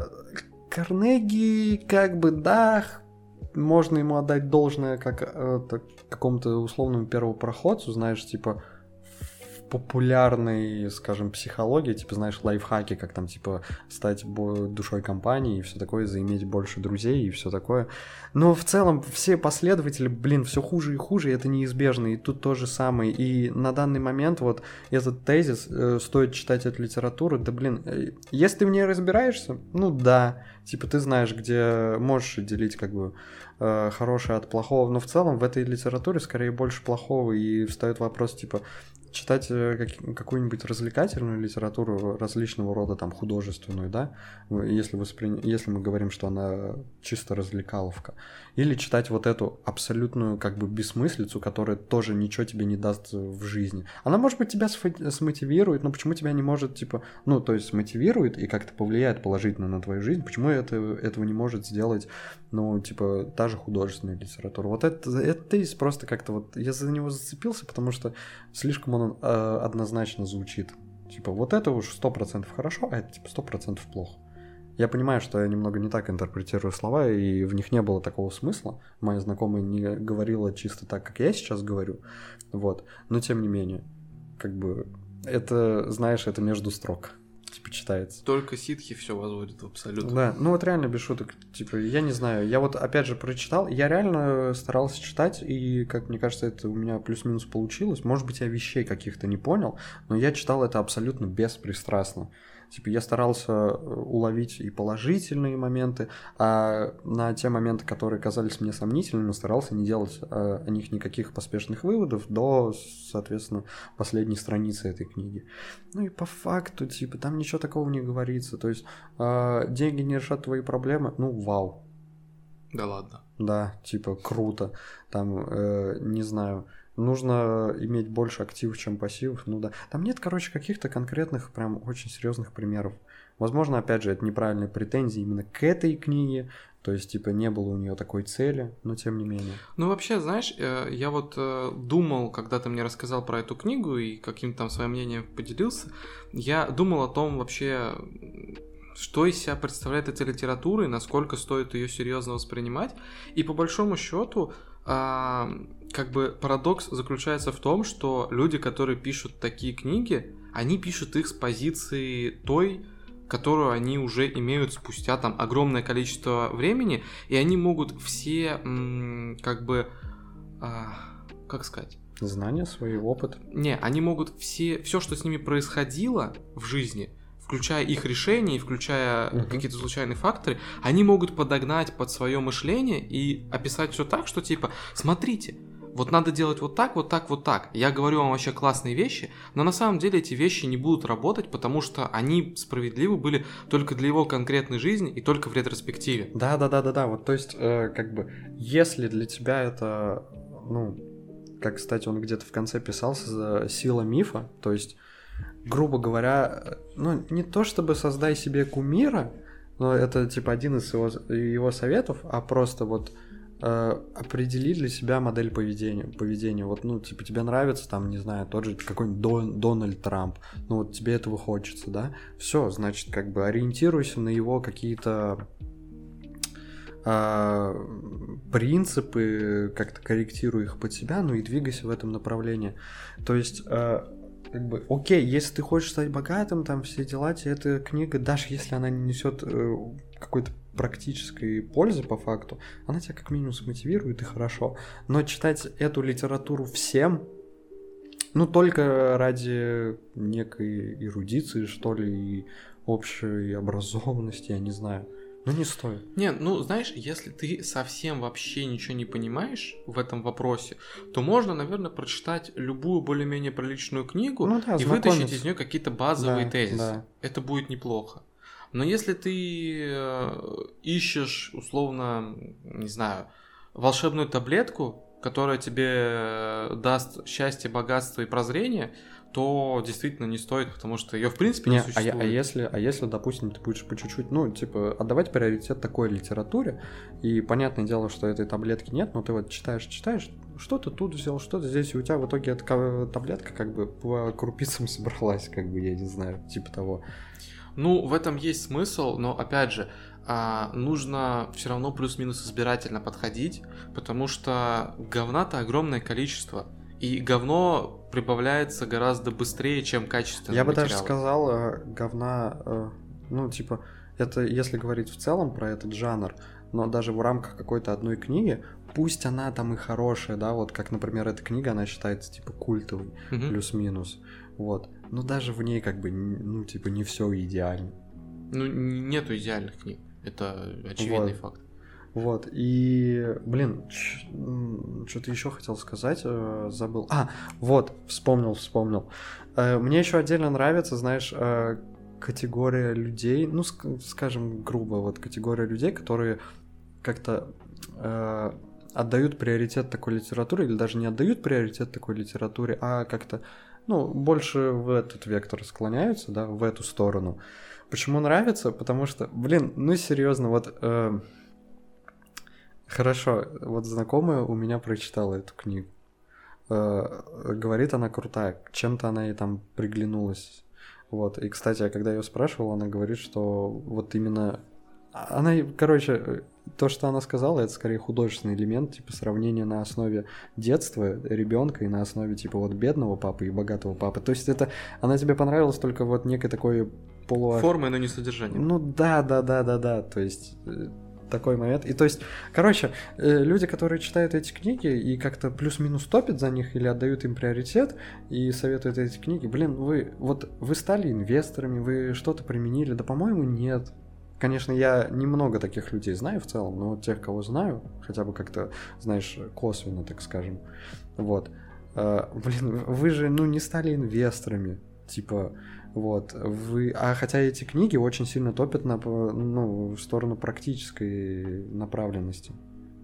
Карнеги, как бы, да, можно ему отдать должное как э, какому-то условному первопроходцу, знаешь, типа популярной, скажем, психологии, типа, знаешь, лайфхаки, как там, типа, стать душой компании и все такое, заиметь больше друзей и все такое. Но в целом все последователи, блин, все хуже и хуже, и это неизбежно, и тут то же самое. И на данный момент вот этот тезис, э, стоит читать эту литературу, да, блин, э, если ты в ней разбираешься, ну да, типа, ты знаешь, где можешь делить, как бы, э, хорошее от плохого, но в целом в этой литературе скорее больше плохого, и встает вопрос, типа, читать э, как, какую-нибудь развлекательную литературу различного рода, там, художественную, да, если, воспри... если мы говорим, что она чисто развлекаловка, или читать вот эту абсолютную, как бы, бессмыслицу, которая тоже ничего тебе не даст в жизни. Она, может быть, тебя смотивирует, но почему тебя не может, типа, ну, то есть смотивирует и как-то повлияет положительно на твою жизнь, почему это, этого не может сделать, ну, типа, та же художественная литература. Вот это, это тезис просто как-то вот, я за него зацепился, потому что слишком он э, однозначно звучит. Типа, вот это уж сто процентов хорошо, а это типа сто процентов плохо. Я понимаю, что я немного не так интерпретирую слова, и в них не было такого смысла. Моя знакомая не говорила чисто так, как я сейчас говорю. Вот. Но тем не менее, как бы, это, знаешь, это между строк. типа, читается. Только ситхи все возводят в абсолют. Да, ну вот реально без шуток, типа, я не знаю, я вот опять же прочитал, я реально старался читать, и, как мне кажется, это у меня плюс-минус получилось. Может быть, я вещей каких-то не понял, но я читал это абсолютно беспристрастно. Типа я старался э, уловить и положительные моменты, а на те моменты, которые казались мне сомнительными, старался не делать э, о них никаких поспешных выводов до, соответственно, последней страницы этой книги. Ну и по факту, типа, там ничего такого не говорится. То есть э, деньги не решат твои проблемы, ну вау. Да ладно. Да, типа круто. Там, э, не знаю, нужно иметь больше активов, чем пассивов. Ну да. Там нет, короче, каких-то конкретных, прям очень серьезных примеров. Возможно, опять же, это неправильные претензии именно к этой книге. То есть, типа, не было у нее такой цели, но тем не менее. Ну, вообще, знаешь, э, я вот э, думал, когда ты мне рассказал про эту книгу и каким-то там своим мнением поделился, я думал о том вообще, что из себя представляет эта литература и насколько стоит ее серьезно воспринимать. И по большому счету, а, как бы парадокс заключается в том, что люди, которые пишут такие книги, они пишут их с позиции той, которую они уже имеют спустя там огромное количество времени, и они могут все как бы, а, как сказать? Знания, свой опыт. Не, они могут все, все, что с ними происходило в жизни, включая их решения и включая угу. какие-то случайные факторы, они могут подогнать под свое мышление и описать все так, что типа, смотрите, вот надо делать вот так, вот так, вот так. Я говорю вам вообще классные вещи, но на самом деле эти вещи не будут работать, потому что они справедливы были только для его конкретной жизни и только в ретроспективе. Да, да, да, да, да. Вот то есть, э, как бы, если для тебя это, ну, как, кстати, он где-то в конце писался за сила мифа, то есть грубо говоря, ну, не то чтобы создай себе кумира, но это типа один из его, его советов, а просто вот э, определи для себя модель поведения. поведения. Вот, ну, типа, тебе нравится, там, не знаю, тот же какой-нибудь Дон, Дональд Трамп, ну, вот тебе этого хочется, да? Все, значит, как бы ориентируйся на его какие-то э, принципы, как-то корректируй их под себя, ну и двигайся в этом направлении. То есть э, как бы, окей, если ты хочешь стать богатым, там все дела, тебе эта книга, даже если она не несет э, какой-то практической пользы по факту, она тебя как минимум смотивирует и хорошо. Но читать эту литературу всем, ну, только ради некой эрудиции, что ли, и общей образованности, я не знаю. Ну, не стоит. Не, ну, знаешь, если ты совсем вообще ничего не понимаешь в этом вопросе, то можно, наверное, прочитать любую более-менее приличную книгу ну, да, и вытащить из нее какие-то базовые да, тезисы. Да. Это будет неплохо. Но если ты э, ищешь, условно, не знаю, волшебную таблетку, которая тебе даст счастье, богатство и прозрение, то действительно не стоит, потому что ее в принципе не, не существует. А, а, если, а если, допустим, ты будешь по чуть-чуть, ну, типа, отдавать приоритет такой литературе, и понятное дело, что этой таблетки нет, но ты вот читаешь, читаешь, что ты тут взял, что то здесь, и у тебя в итоге эта таблетка как бы по крупицам собралась, как бы, я не знаю, типа того. Ну, в этом есть смысл, но опять же, а, нужно все равно плюс-минус избирательно подходить, потому что говна-то огромное количество. И говно прибавляется гораздо быстрее, чем качественное. Я бы даже сказал, э, говна, э, ну, типа, это если говорить в целом про этот жанр, но даже в рамках какой-то одной книги, пусть она там и хорошая, да, вот как, например, эта книга, она считается типа культовой, угу. плюс-минус, вот, но даже в ней как бы, ну, типа, не все идеально. Ну, нету идеальных книг, это очевидный вот. факт. Вот, и, блин, что-то еще хотел сказать, э, забыл. А, вот, вспомнил, вспомнил. Э, мне еще отдельно нравится, знаешь, э, категория людей, ну, скажем грубо, вот категория людей, которые как-то отдают приоритет такой литературе, или даже не отдают приоритет такой литературе, а как-то, ну, больше в этот вектор склоняются, да, в эту сторону. Почему нравится? Потому что, блин, ну серьезно, вот э, Хорошо, вот знакомая у меня прочитала эту книгу. Э, говорит, она крутая, чем-то она ей там приглянулась. Вот, и, кстати, когда я ее спрашивал, она говорит, что вот именно... Она, короче, то, что она сказала, это скорее художественный элемент, типа сравнение на основе детства ребенка и на основе типа вот бедного папы и богатого папы. То есть это она тебе понравилась только вот некой такой полу... Формой, но не содержанием. Ну да, да, да, да, да. То есть э, такой момент. И то есть, короче, э, люди, которые читают эти книги и как-то плюс-минус топят за них или отдают им приоритет и советуют эти книги, блин, вы вот вы стали инвесторами, вы что-то применили, да, по-моему, нет. Конечно, я немного таких людей знаю в целом, но тех, кого знаю, хотя бы как-то, знаешь, косвенно, так скажем, вот. Э, блин, вы же, ну, не стали инвесторами, типа, вот, вы... А хотя эти книги очень сильно топят на, ну, в сторону практической направленности.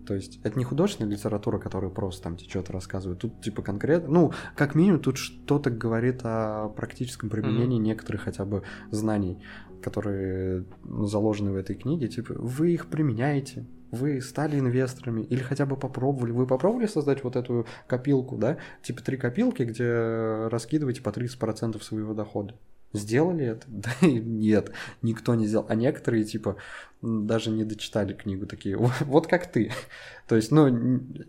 То есть это не художественная литература, которая просто там что-то рассказывает. Тут типа конкретно, ну, как минимум, тут что-то говорит о практическом применении mm-hmm. некоторых хотя бы знаний, которые ну, заложены в этой книге. Типа, вы их применяете, вы стали инвесторами или хотя бы попробовали. Вы попробовали создать вот эту копилку, да? Типа три копилки, где раскидываете по 30% своего дохода. Сделали это? Да нет, никто не сделал. А некоторые, типа, даже не дочитали книгу такие, вот как ты. То есть, ну,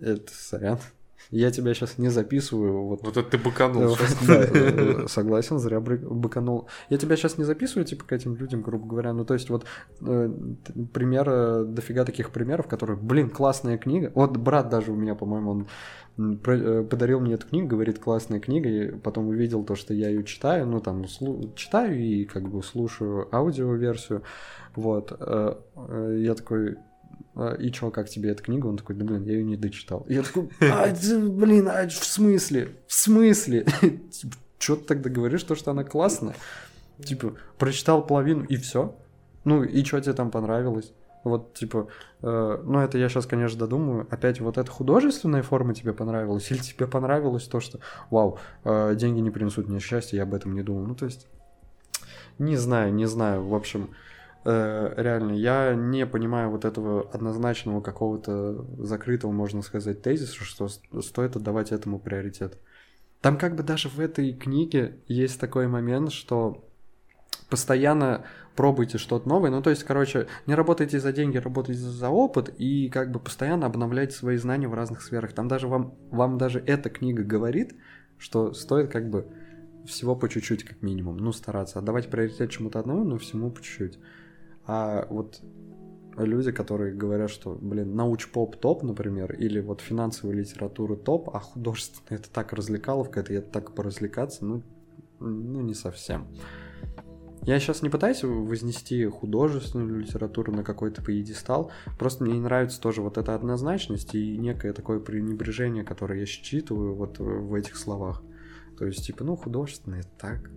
это, сорян, я тебя сейчас не записываю. Вот, вот это ты быканул. Да, э, согласен, зря быканул. Я тебя сейчас не записываю, типа, к этим людям, грубо говоря. Ну, то есть, вот э, пример, дофига таких примеров, которые, блин, классная книга. Вот брат даже у меня, по-моему, он Э, подарил мне эту книгу, говорит, классная книга, и потом увидел то, что я ее читаю, ну, там, читаю и как бы слушаю аудиоверсию, вот, э, э, я такой, «А, и чё, как тебе эта книга? Он такой, да блин, я ее не дочитал. я такой, а, блин, а, в смысле? В смысле? Типа, чё ты тогда говоришь, то, что она классная? Типа, прочитал половину и все. Ну, и что тебе там понравилось? Вот, типа, э, ну это я сейчас, конечно, додумаю. Опять вот эта художественная форма тебе понравилась? Или тебе понравилось то, что, вау, э, деньги не принесут мне счастья, я об этом не думал. Ну, то есть, не знаю, не знаю. В общем, э, реально, я не понимаю вот этого однозначного какого-то закрытого, можно сказать, тезиса, что стоит отдавать этому приоритет. Там как бы даже в этой книге есть такой момент, что постоянно пробуйте что-то новое. Ну, то есть, короче, не работайте за деньги, работайте за опыт и как бы постоянно обновляйте свои знания в разных сферах. Там даже вам, вам даже эта книга говорит, что стоит как бы всего по чуть-чуть, как минимум. Ну, стараться. Отдавать приоритет чему-то одному, но всему по чуть-чуть. А вот люди, которые говорят, что, блин, науч-поп топ, например, или вот финансовая литература топ, а художественная это так развлекаловка, это я так поразвлекаться, ну, ну не совсем. Я сейчас не пытаюсь вознести художественную литературу на какой-то поедестал, просто мне не нравится тоже вот эта однозначность и некое такое пренебрежение, которое я считываю вот в этих словах. То есть, типа, ну, художественное так.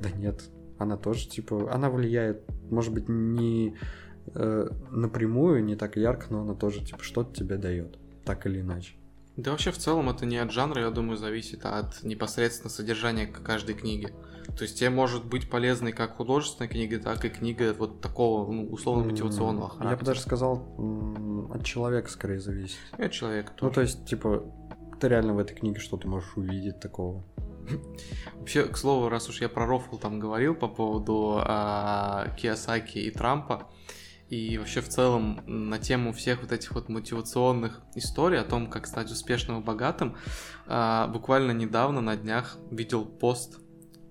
Да нет, она тоже, типа, она влияет, может быть, не э, напрямую, не так ярко, но она тоже, типа, что-то тебе дает, так или иначе. Да вообще в целом это не от жанра, я думаю, зависит, а от непосредственно содержания каждой книги. То есть тебе может быть полезной как художественная книга, так и книга вот такого ну, условно-мотивационного характера. Я бы даже сказал, от человека скорее зависит. И от человека тоже. Ну то есть, типа, ты реально в этой книге что-то можешь увидеть такого. Вообще, к слову, раз уж я про рофл там говорил по поводу а, Киосаки и Трампа, и вообще в целом на тему всех вот этих вот мотивационных историй о том, как стать успешным и богатым, а, буквально недавно на днях видел пост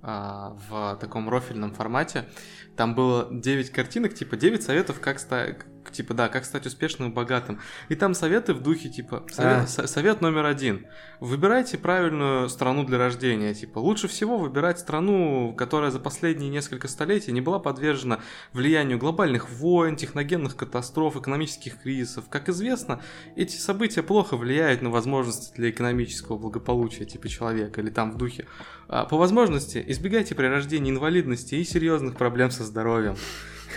а, в таком рофильном формате. Там было 9 картинок, типа 9 советов, как стать типа, да, как стать успешным и богатым. И там советы в духе, типа, совет, а. совет номер один. Выбирайте правильную страну для рождения. Типа, лучше всего выбирать страну, которая за последние несколько столетий не была подвержена влиянию глобальных войн, техногенных катастроф, экономических кризисов. Как известно, эти события плохо влияют на возможности для экономического благополучия, типа, человека, или там в духе. А, по возможности избегайте при рождении инвалидности и серьезных проблем со здоровьем.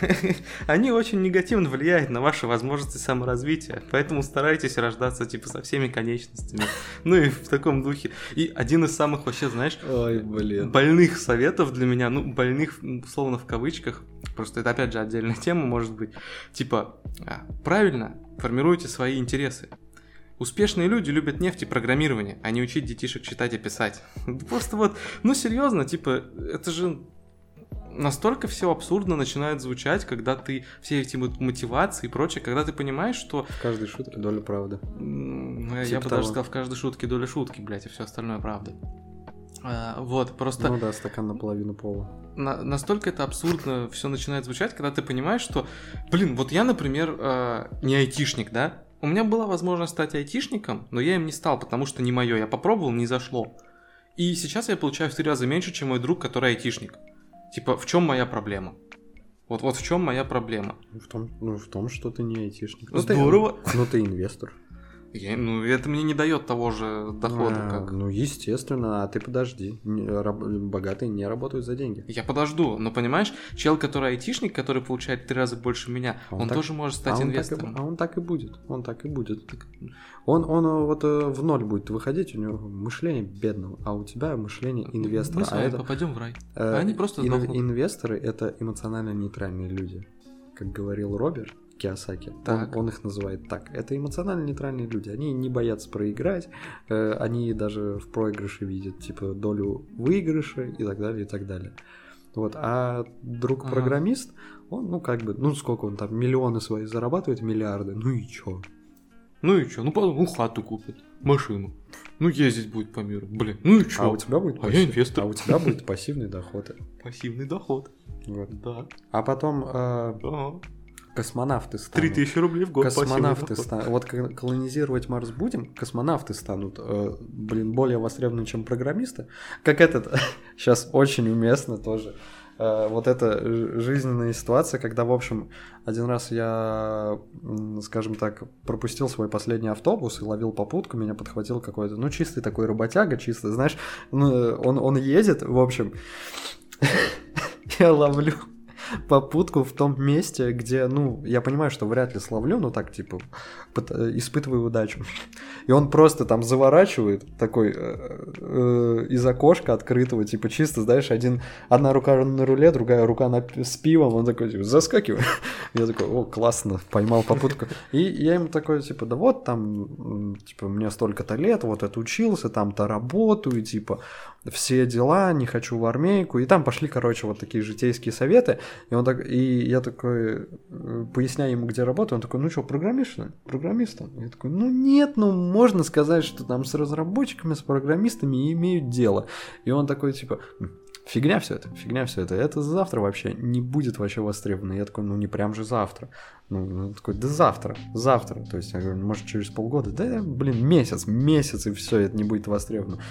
они очень негативно влияют на ваши возможности саморазвития, поэтому старайтесь рождаться типа со всеми конечностями. Ну и в таком духе. И один из самых вообще, знаешь, Ой, блин. больных советов для меня, ну больных условно в кавычках, просто это опять же отдельная тема может быть, типа а, правильно формируйте свои интересы. Успешные люди любят нефть и программирование, а не учить детишек читать и писать. Просто вот, ну серьезно, типа, это же настолько все абсурдно начинает звучать, когда ты все эти мотивации и прочее, когда ты понимаешь, что... В каждой шутке доля правды. Я типа бы того. даже сказал, в каждой шутке доля шутки, блядь, и все остальное правда. А, вот, просто... Ну да, стакан наполовину пола. На, настолько это абсурдно все начинает звучать, когда ты понимаешь, что, блин, вот я, например, э, не айтишник, да? У меня была возможность стать айтишником, но я им не стал, потому что не мое. Я попробовал, не зашло. И сейчас я получаю в три раза меньше, чем мой друг, который айтишник. Типа, в чем моя проблема? Вот, вот в чем моя проблема. В том, ну, в том, что ты не айтишник. Здорово. Ну, ты, ну, ты инвестор. Я, ну, это мне не дает того же дохода, А, как... Ну, естественно, а ты подожди. Раб- Богатые не работают за деньги. Я подожду, но понимаешь, чел, который айтишник, который получает три раза больше меня, Он он, так- тоже может А стать он, так и, инвестором. а он так и будет. Он так и будет. Он, он э, вот э, в ноль будет выходить, у него мышление бедного, а у тебя мышление инвестора. Мы с а вами это, попадем в рай. э, а они просто ин- инвесторы это эмоционально нейтральные люди. Как говорил Роберт Киосаки, он, Так. он их называет так. Это эмоционально нейтральные люди. Они не боятся проиграть, э, они даже в проигрыше видят типа долю выигрыша и так далее, и так далее. Вот, а друг Ага. программист, он, ну, как бы, ну, сколько он там, миллионы свои зарабатывает, миллиарды, ну и чё? Ну и чё, ну, потом, ну хату купит, машину. Ну ездить будет по миру, блин, ну и чё? А у тебя будет А я инвестор. а у тебя будет пассивный доход. Пассивный доход. Вот. Да. А потом э, Ага. Космонавты станут. 3000 рублей в год Космонавты станут. Вот колонизировать Марс будем, космонавты станут, э, блин, более востребованы, чем программисты. Как этот, сейчас очень уместно тоже. Э, вот эта жизненная ситуация, когда, в общем, один раз я, скажем так, пропустил свой последний автобус и ловил попутку, меня подхватил какой-то, ну, чистый такой работяга, чисто, знаешь, ну, он, он едет, в общем, я ловлю попутку в том месте, где, ну, я понимаю, что вряд ли словлю, но так, типа, испытываю удачу. И он просто там заворачивает такой э, э, из окошка открытого, типа, чисто, знаешь, один, одна рука на руле, другая рука на, с пивом, он такой, типа, заскакивай. Я такой, о, классно, поймал попутку. И я ему такой, типа, да вот там, типа, мне столько-то лет, вот это учился, там-то работаю, типа, все дела, не хочу в армейку. И там пошли, короче, вот такие житейские советы. И он так, и я такой, э, поясняю ему, где работаю, он такой, ну что, программист, что? Программистом? Я такой, ну нет, ну можно сказать, что там с разработчиками, с программистами имеют дело. И он такой, типа, «М, фигня все это, фигня все это, это завтра вообще не будет вообще востребовано. Я такой, ну не прям же завтра. Ну, он такой, да завтра, завтра. То есть, я говорю, может, через полгода. Да, блин, месяц, месяц, и все, это не будет востребовано.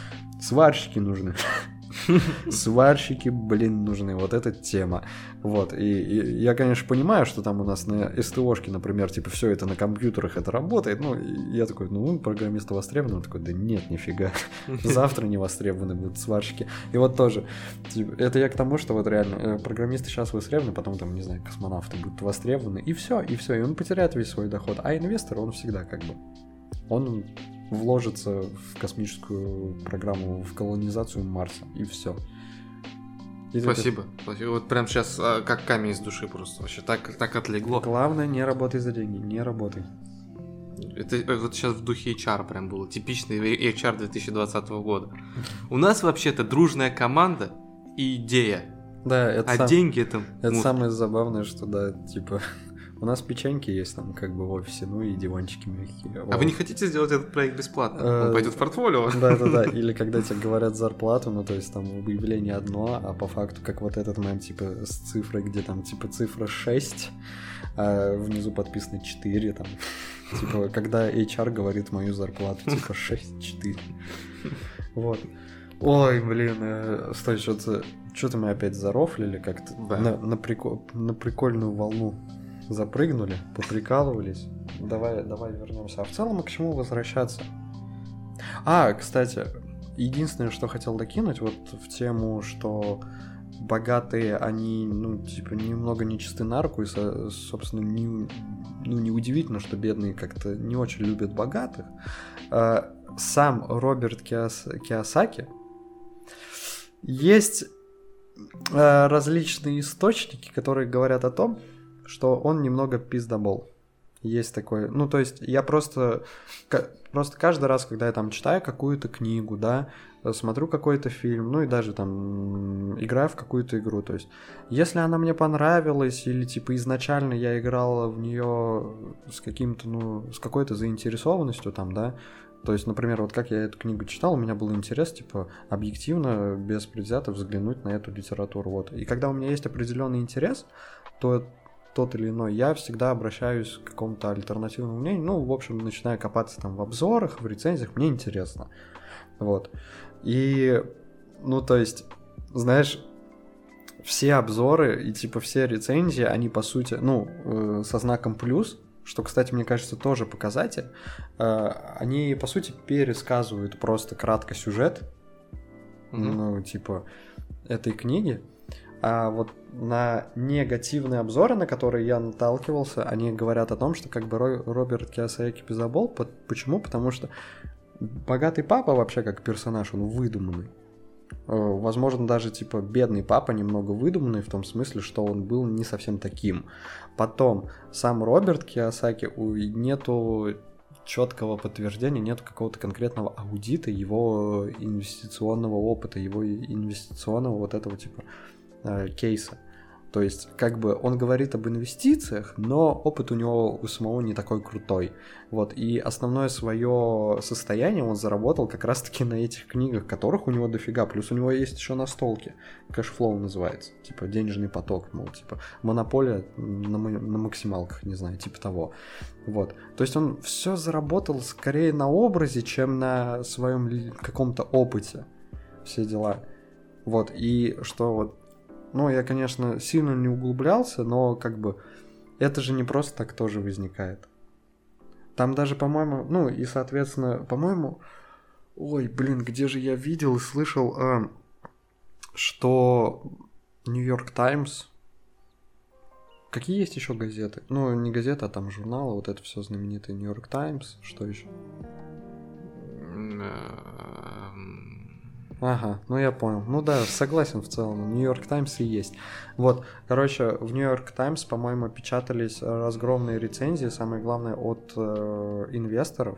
Сварщики нужны. Сварщики, блин, нужны. Вот эта тема. Вот. И, и я, конечно, понимаю, что там у нас на СТОшке, например, типа, все это на компьютерах это работает. Ну, я такой, ну, программисты востребованы. Он такой, да нет, нифига. Завтра не востребованы будут сварщики. И вот тоже. типа, это я к тому, что вот реально э, программисты сейчас востребованы, потом там, не знаю, космонавты будут востребованы. И все, и все. И он потеряет весь свой доход. А инвестор, он всегда как бы... Он вложится в космическую программу, в колонизацию Марса, и все. Спасибо. Спасибо. Вот прям сейчас как камень из души просто. Вообще так, так отлегло. Главное, не работай за деньги, не работай. Это э, вот сейчас в духе HR прям было. Типичный HR 2020 года. У нас вообще-то дружная команда и идея. Да, это, А сам- деньги это... это мусор. самое забавное, что да, типа, у нас печеньки есть там как бы в офисе, ну и диванчики мягкие. А Вот. вы не хотите сделать этот проект бесплатно? Э, Он пойдет в портфолио. Да, да, да. Или когда тебе говорят зарплату, ну то есть там в объявлении одно, а по факту как вот этот момент типа с цифрой, где там типа цифра 6, а внизу подписано 4 там. Типа, когда HR говорит мою зарплату, типа 6-4. Вот. Ой, блин, э, стой, что-то что-то мы опять зарофлили как-то Да. на, на, прико- на прикольную волну запрыгнули, поприкалывались. Давай, давай вернемся. А в целом, а к чему возвращаться? А, кстати, единственное, что хотел докинуть, вот в тему, что богатые, они, ну, типа, немного нечисты на руку, и, со- собственно, не, ну, неудивительно, что бедные как-то не очень любят богатых. А, Сам Роберт Киос- Киосаки есть э, различные источники, которые говорят о том, что он немного пиздобол. Есть такое. Ну, то есть, я просто. Просто каждый раз, когда я там читаю какую-то книгу, да, э, смотрю какой-то фильм, ну и даже там играю в какую-то игру. То есть, если она мне понравилась, или типа изначально я играл в нее с каким-то, ну, с какой-то заинтересованностью там, да, То есть, например, вот как я эту книгу читал, у меня был интерес, типа, объективно, без предвзято взглянуть на эту литературу. Вот. И когда у меня есть определенный интерес, то тот или иной, я всегда обращаюсь к какому-то альтернативному мнению. Ну, в общем, начинаю копаться там в обзорах, в рецензиях, мне интересно. Вот. И, ну, то есть, знаешь, все обзоры и типа все рецензии, они по сути, ну, э, со знаком плюс, что, кстати, мне кажется, тоже показатель, э, они по сути пересказывают просто кратко сюжет, mm-hmm. ну, типа, этой книги. А вот на негативные обзоры, на которые я наталкивался, они говорят о том, что как бы Роберт Киосаки пизабол. Почему? Потому что богатый папа вообще как персонаж, он выдуманный. Э, возможно, даже типа бедный папа немного выдуманный в том смысле, что он был не совсем таким. Потом сам Роберт Киосаки, нету четкого подтверждения, нет какого-то конкретного аудита его инвестиционного опыта, его инвестиционного вот этого типа э, кейса. То есть, как бы он говорит об инвестициях, но опыт у него у самого не такой крутой. Вот, и основное свое состояние он заработал как раз-таки на этих книгах, которых у него дофига. Плюс у него есть еще настолки. Cashflow называется. Типа денежный поток, мол, типа монополия на, на максималках, не знаю, типа того. Вот. То есть он все заработал скорее на образе, чем на своем каком-то опыте. Все дела. Вот, и что вот ну, я, конечно, сильно не углублялся, но как бы это же не просто так тоже возникает. Там даже, по-моему, ну и, соответственно, по-моему, ой, блин, где же я видел и слышал, э, что Нью-Йорк Таймс, какие есть еще газеты? Ну, не газеты, а там журналы, вот это все знаменитый Нью-Йорк Таймс, что еще? Ага, ну я понял. Ну да, согласен в целом. Нью-Йорк Таймс и есть. Вот, короче, в Нью-Йорк Таймс, по-моему, печатались разгромные рецензии, самое главное, от э, инвесторов.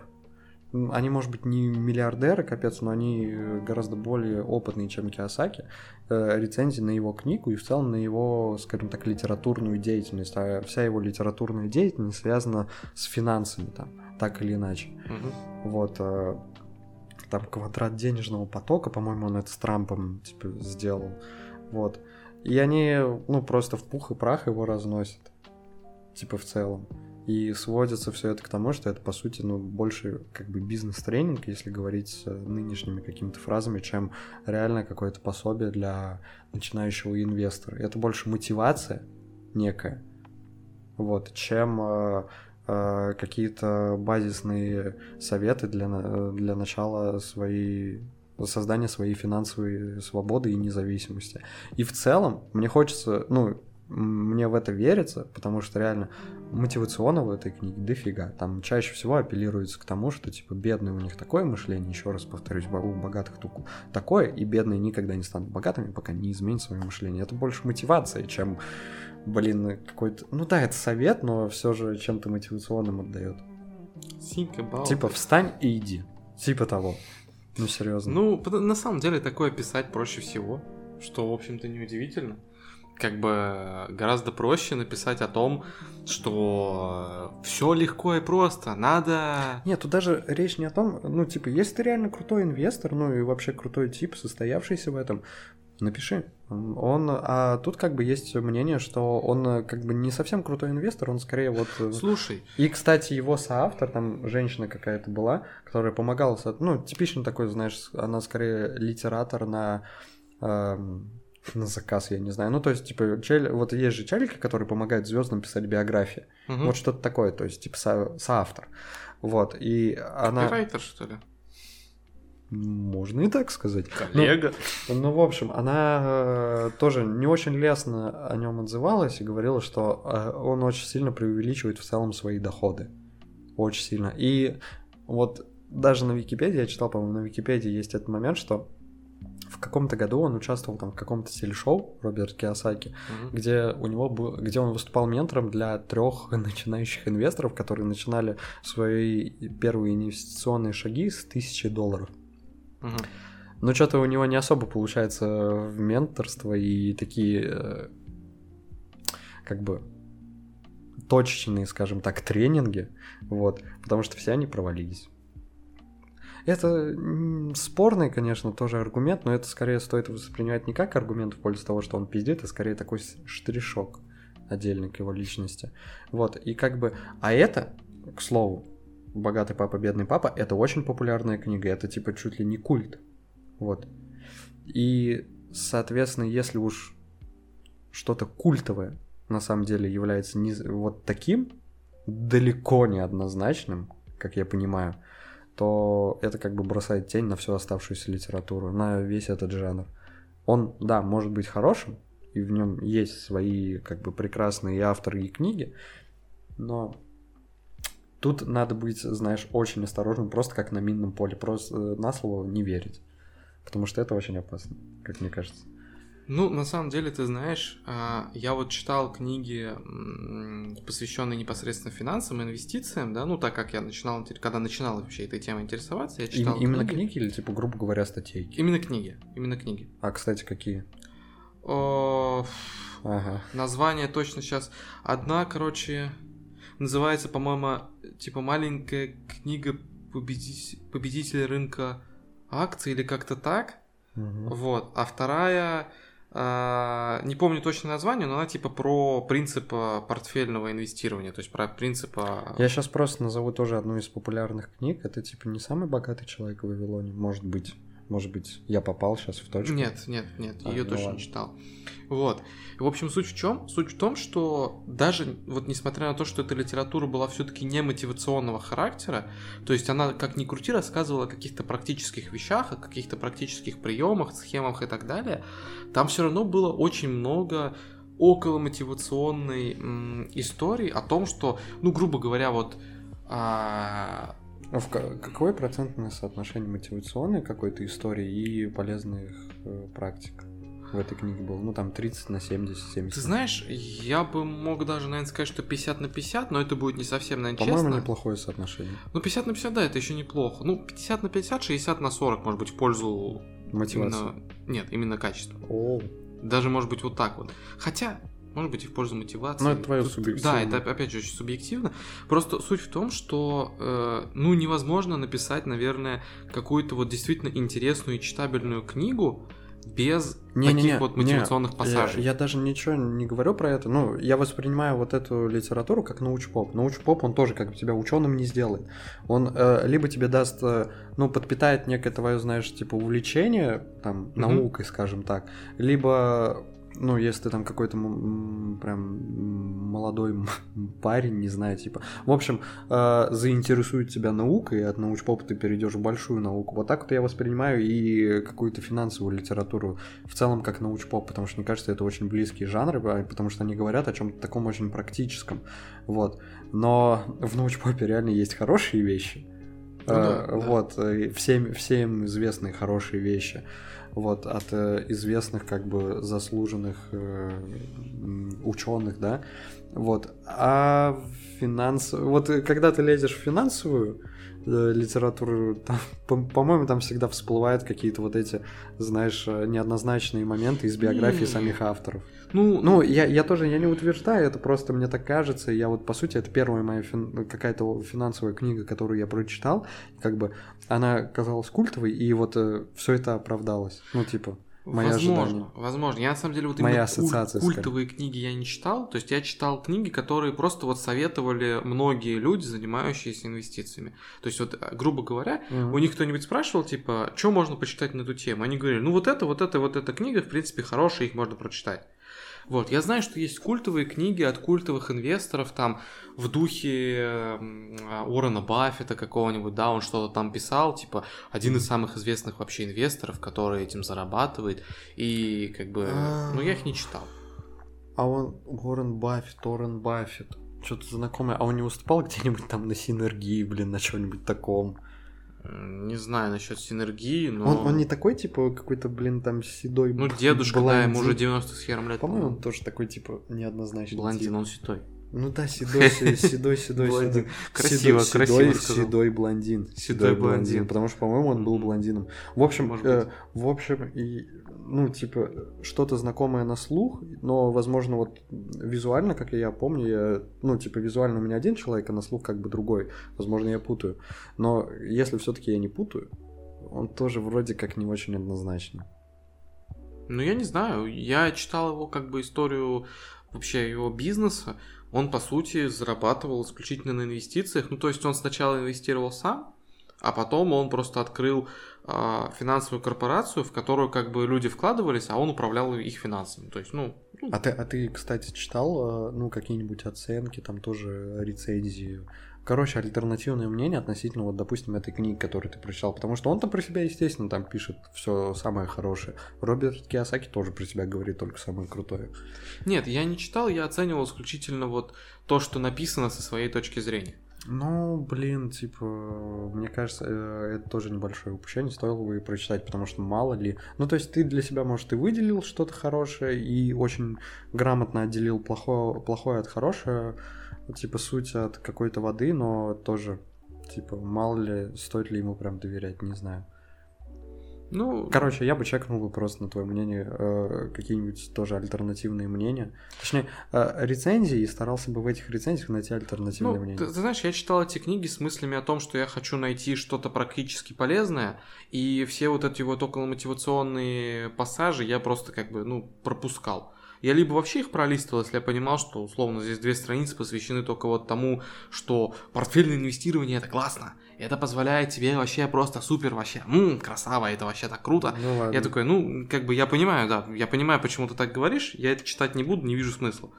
Они, может быть, не миллиардеры, капец, но они гораздо более опытные, чем Киосаки. Э, рецензии на его книгу и в целом на его, скажем так, литературную деятельность. А вся его литературная деятельность связана с финансами, там, так или иначе. Угу. Вот. Э, там квадрат денежного потока, по-моему, он это с Трампом типа сделал. Вот. И они, ну, просто в пух и прах его разносят. Типа в целом. И сводится все это к тому, что это, по сути, ну, больше как бы бизнес-тренинг, если говорить с нынешними какими-то фразами, чем реально какое-то пособие для начинающего инвестора. Это больше мотивация некая, вот, чем э, какие-то базисные советы для, для начала своей создания своей финансовой свободы и независимости. И в целом мне хочется, ну, мне в это верится, потому что реально мотивационного в этой книге дофига. Там чаще всего апеллируется к тому, что типа бедные у них такое мышление, еще раз повторюсь, у богатых такое, и бедные никогда не станут богатыми, пока не изменят свое мышление. Это больше мотивация, чем блин, какой-то... Ну да, это совет, но все же чем-то мотивационным отдает. Типа, встань и иди. Типа того. Ну, серьезно. Ну, на самом деле, такое писать проще всего, что, в общем-то, неудивительно. Как бы гораздо проще написать о том, что все легко и просто, надо... Нет, тут даже речь не о том, ну, типа, если ты реально крутой инвестор, ну, и вообще крутой тип, состоявшийся в этом, Напиши. Он, а тут как бы есть мнение, что он как бы не совсем крутой инвестор, он скорее вот... Э, Слушай. И, кстати, его соавтор, там женщина какая-то была, которая помогала, ну, типичный такой, знаешь, она скорее литератор на... Э, на заказ, я не знаю. Ну, то есть, типа, чель... вот есть же челики, которые помогают звездам писать биографии. Угу. Вот что-то такое, то есть, типа, со... соавтор. Вот, и она... Копирайтер, что ли? Можно и так сказать. Коллега. Ну, ну в общем, она э, тоже не очень лестно о нем отзывалась и говорила, что э, он очень сильно преувеличивает в целом свои доходы. Очень сильно. И вот даже на Википедии, я читал, по-моему, на Википедии есть этот момент, что в каком-то году он участвовал там в каком-то телешоу Роберт Киосаки, угу. где у него был, где он выступал ментором для трех начинающих инвесторов, которые начинали свои первые инвестиционные шаги с тысячи долларов. Угу. Но что-то у него не особо получается в менторство и такие э, как бы точечные, скажем так, тренинги, вот, потому что все они провалились. Это спорный, конечно, тоже аргумент, но это скорее стоит воспринимать не как аргумент в пользу того, что он пиздит, а скорее такой штришок отдельный к его личности. Вот, и как бы... А это, к слову, «Богатый папа, бедный папа» — это очень популярная книга, это типа чуть ли не культ. Вот. И, соответственно, если уж что-то культовое на самом деле является не вот таким, далеко не однозначным, как я понимаю, то это как бы бросает тень на всю оставшуюся литературу, на весь этот жанр. Он, да, может быть хорошим, и в нем есть свои как бы прекрасные авторы и книги, но тут надо быть, знаешь, очень осторожным, просто как на минном поле, просто э, на слово не верить, потому что это очень опасно, как мне кажется. Ну, на самом деле, ты знаешь, а, я вот читал книги, посвященные непосредственно финансам и инвестициям, да, ну, так как я начинал, когда начинал вообще этой темой интересоваться, я читал И, Именно книги или, типа, грубо говоря, статейки? Именно книги, именно книги. А, кстати, какие? О, ага. Название точно сейчас. Одна, короче, называется, по-моему, типа маленькая книга победитель, победителя рынка акций или как-то так. Угу. Вот. А вторая а, не помню точное название, но она типа про принцип портфельного инвестирования, то есть про принцип... Я сейчас просто назову тоже одну из популярных книг. Это типа не самый богатый человек в Вавилоне, может быть. Может быть, я попал сейчас в точку? Нет, нет, нет, а, ее ну точно ладно. не читал. Вот. В общем, суть в чем? Суть в том, что даже вот несмотря на то, что эта литература была все-таки не мотивационного характера, то есть она, как ни крути, рассказывала о каких-то практических вещах, о каких-то практических приемах, схемах и так далее, там все равно было очень много около мотивационной м, истории о том, что, ну, грубо говоря, вот а, а в какое процентное соотношение мотивационной какой-то истории и полезных э, практик в этой книге было? Ну, там 30 на 70, 70. Ты знаешь, я бы мог даже, наверное, сказать, что 50 на 50, но это будет не совсем, наверное, По-моему, честно. неплохое соотношение. Ну, 50 на 50, да, это еще неплохо. Ну, 50 на 50, 60 на 40, может быть, в пользу... Мотивации? Именно... Нет, именно качества. О. Даже, может быть, вот так вот. Хотя, может быть, и в пользу мотивации. Ну, это твое субъективно. Да, это опять же очень субъективно. Просто суть в том, что э, ну невозможно написать, наверное, какую-то вот действительно интересную и читабельную книгу без не, таких не, не, вот мотивационных не, пассажей. Я, я даже ничего не говорю про это. Ну, я воспринимаю вот эту литературу как научпоп. Научпоп, он тоже как бы тебя ученым не сделает. Он э, либо тебе даст, э, ну, подпитает некое твое, знаешь, типа увлечение, там, mm-hmm. наукой, скажем так, либо ну, если ты там какой-то прям молодой парень, не знаю, типа. В общем, э, заинтересует тебя наука, и от научпопа ты перейдешь в большую науку. Вот так вот я воспринимаю и какую-то финансовую литературу в целом как научпоп, потому что мне кажется, это очень близкие жанры, потому что они говорят о чем-то таком очень практическом. Вот. Но в научпопе реально есть хорошие вещи. Ну, да, э, вот, да. всем, всем известные хорошие вещи вот, от э, известных, как бы, заслуженных э, ученых, да, вот, а финанс... Вот э, когда ты лезешь в финансовую э, литературу, там, по-моему, там всегда всплывают какие-то вот эти, знаешь, э, неоднозначные моменты из биографии самих авторов. Ну, ну я, я тоже я не утверждаю, это просто мне так кажется. Я вот, по сути, это первая моя фин... какая-то финансовая книга, которую я прочитал. Как бы она казалась культовой, и вот э, все это оправдалось. Ну, типа. Моя возможно, ожидания. возможно. Я на самом деле вот Моя ассоциация, куль- культовые скорее. книги я не читал. То есть я читал книги, которые просто вот советовали многие люди, занимающиеся инвестициями. То есть вот, грубо говоря, угу. у них кто-нибудь спрашивал, типа, что можно почитать на эту тему? Они говорили, ну вот это, вот это, вот эта книга, в принципе, хорошая, их можно прочитать. Вот, я знаю, что есть культовые книги от культовых инвесторов, там, в духе Уоррена Баффета какого-нибудь, да, он что-то там писал, типа, один из самых известных вообще инвесторов, который этим зарабатывает, и, как бы, ну, я их не читал. А он, Уоррен Баффет, Уоррен Баффет, что-то знакомое, а он не выступал где-нибудь там на синергии, блин, на чем-нибудь таком? Не знаю насчет синергии, но... Он, он не такой, типа, какой-то, блин, там седой Ну, дедушка, блондин. да, ему уже 90 с хером лет. По-моему, он тоже такой, типа, неоднозначный. Блондин, тип. он седой. Ну да, седой, седой, седой, седой. Красиво, седой, красиво седой, блондин. Седой блондин. Потому что, по-моему, он был блондином. В общем, э, в общем, и, ну, типа, что-то знакомое на слух, но, возможно, вот визуально, как я помню, я, ну, типа, визуально у меня один человек, а на слух как бы другой. Возможно, я путаю. Но если все-таки я не путаю, он тоже вроде как не очень однозначный. Ну, я не знаю. Я читал его как бы историю вообще его бизнеса. Он, по сути, зарабатывал исключительно на инвестициях. Ну, то есть он сначала инвестировал сам, а потом он просто открыл а, финансовую корпорацию, в которую как бы люди вкладывались, а он управлял их финансами. То есть, ну, ну, А ты, а ты, кстати, читал, э, ну, какие-нибудь оценки, там тоже рецензии? Короче, альтернативное мнение относительно, вот, допустим, этой книги, которую ты прочитал. Потому что он-то про себя, естественно, там пишет все самое хорошее. Роберт Киосаки тоже про себя говорит только самое крутое. нет, я не читал, я оценивал исключительно вот то, что написано со своей точки зрения. Ну, блин, типа, мне кажется, э, это тоже небольшое упущение, стоило бы и прочитать, потому что мало ли... Ну, то есть ты для себя, может, и выделил что-то хорошее, и очень грамотно отделил плохое, плохое от хорошего, типа, суть от какой-то воды, но тоже, типа, мало ли, стоит ли ему прям доверять, не знаю. Ну, Короче, я бы чекнул бы просто на твое мнение э, какие-нибудь тоже альтернативные мнения. Точнее, э, рецензии, и старался бы в этих рецензиях найти альтернативные Ну, мнения. ты, ты знаешь, я читал эти книги с мыслями о том, что я хочу найти что-то практически полезное, и все вот эти вот околомотивационные пассажи я просто как бы, ну, пропускал. Я либо вообще их пролистывал, если я понимал, что, условно, здесь две страницы посвящены только вот тому, что портфельное инвестирование это классно, это позволяет тебе вообще просто супер, вообще, м, красава, это вообще так круто. Ну ладно. Я такой, ну, как бы я понимаю, да, я понимаю, почему ты так говоришь, я это читать не буду, не вижу смысла.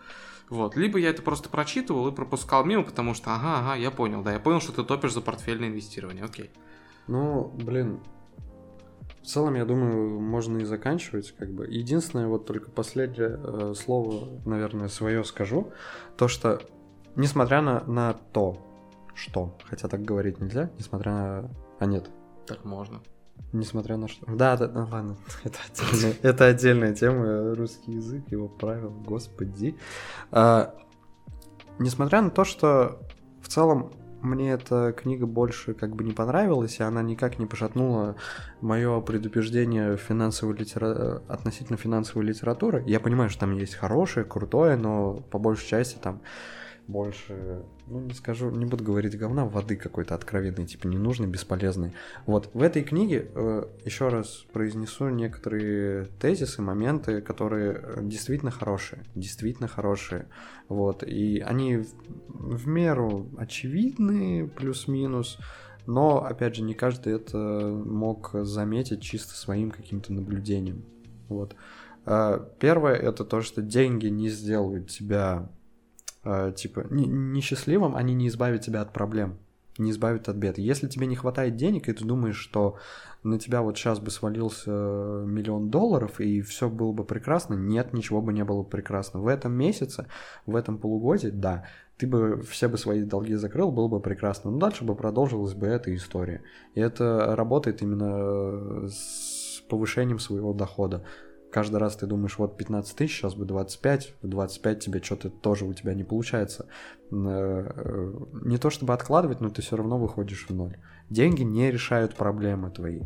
Вот, либо я это просто прочитывал и пропускал мимо, потому что, ага, ага, я понял, да, я понял, что ты топишь за портфельное инвестирование, окей. Ну, блин, целом, я думаю, можно и заканчивать, как бы. Единственное, вот только последнее э, слово, наверное, свое скажу, то что, несмотря на, на то, что, хотя так говорить нельзя, несмотря на... А нет, Так можно. Несмотря на что. Да, да, ну ладно, это отдельная, это отдельная тема, русский язык, его правила, господи. А, несмотря на то, что в целом мне эта книга больше как бы не понравилась, и она никак не пошатнула мое предубеждение финансовой литера... относительно финансовой литературы. Я понимаю, что там есть хорошее, крутое, но по большей части там больше, ну не скажу, не буду говорить говна, воды какой-то откровенной, типа ненужной, бесполезной. Вот в этой книге э, еще раз произнесу некоторые тезисы, моменты, которые э, действительно хорошие, действительно хорошие. Вот, и они в, в меру очевидны, плюс-минус, но, опять же, не каждый это мог заметить чисто своим каким-то наблюдением. Вот. А, Первое это то, что деньги не сделают тебя э, типа не- несчастливым, они не избавят тебя от проблем, не избавят от бед. Если тебе не хватает денег, и ты думаешь, что на тебя вот сейчас бы свалился миллион долларов, и все было бы прекрасно, нет, ничего бы не было прекрасно. В этом месяце, в этом полугодии, да, ты бы все бы свои долги закрыл, было бы прекрасно. Но дальше бы продолжилась бы эта история. И это работает именно с повышением своего дохода каждый раз ты думаешь, вот 15 тысяч, сейчас бы 25, в 25 тебе что-то тоже у тебя не получается. Э, Не то чтобы откладывать, но ты все равно выходишь в ноль. Деньги не решают проблемы твои.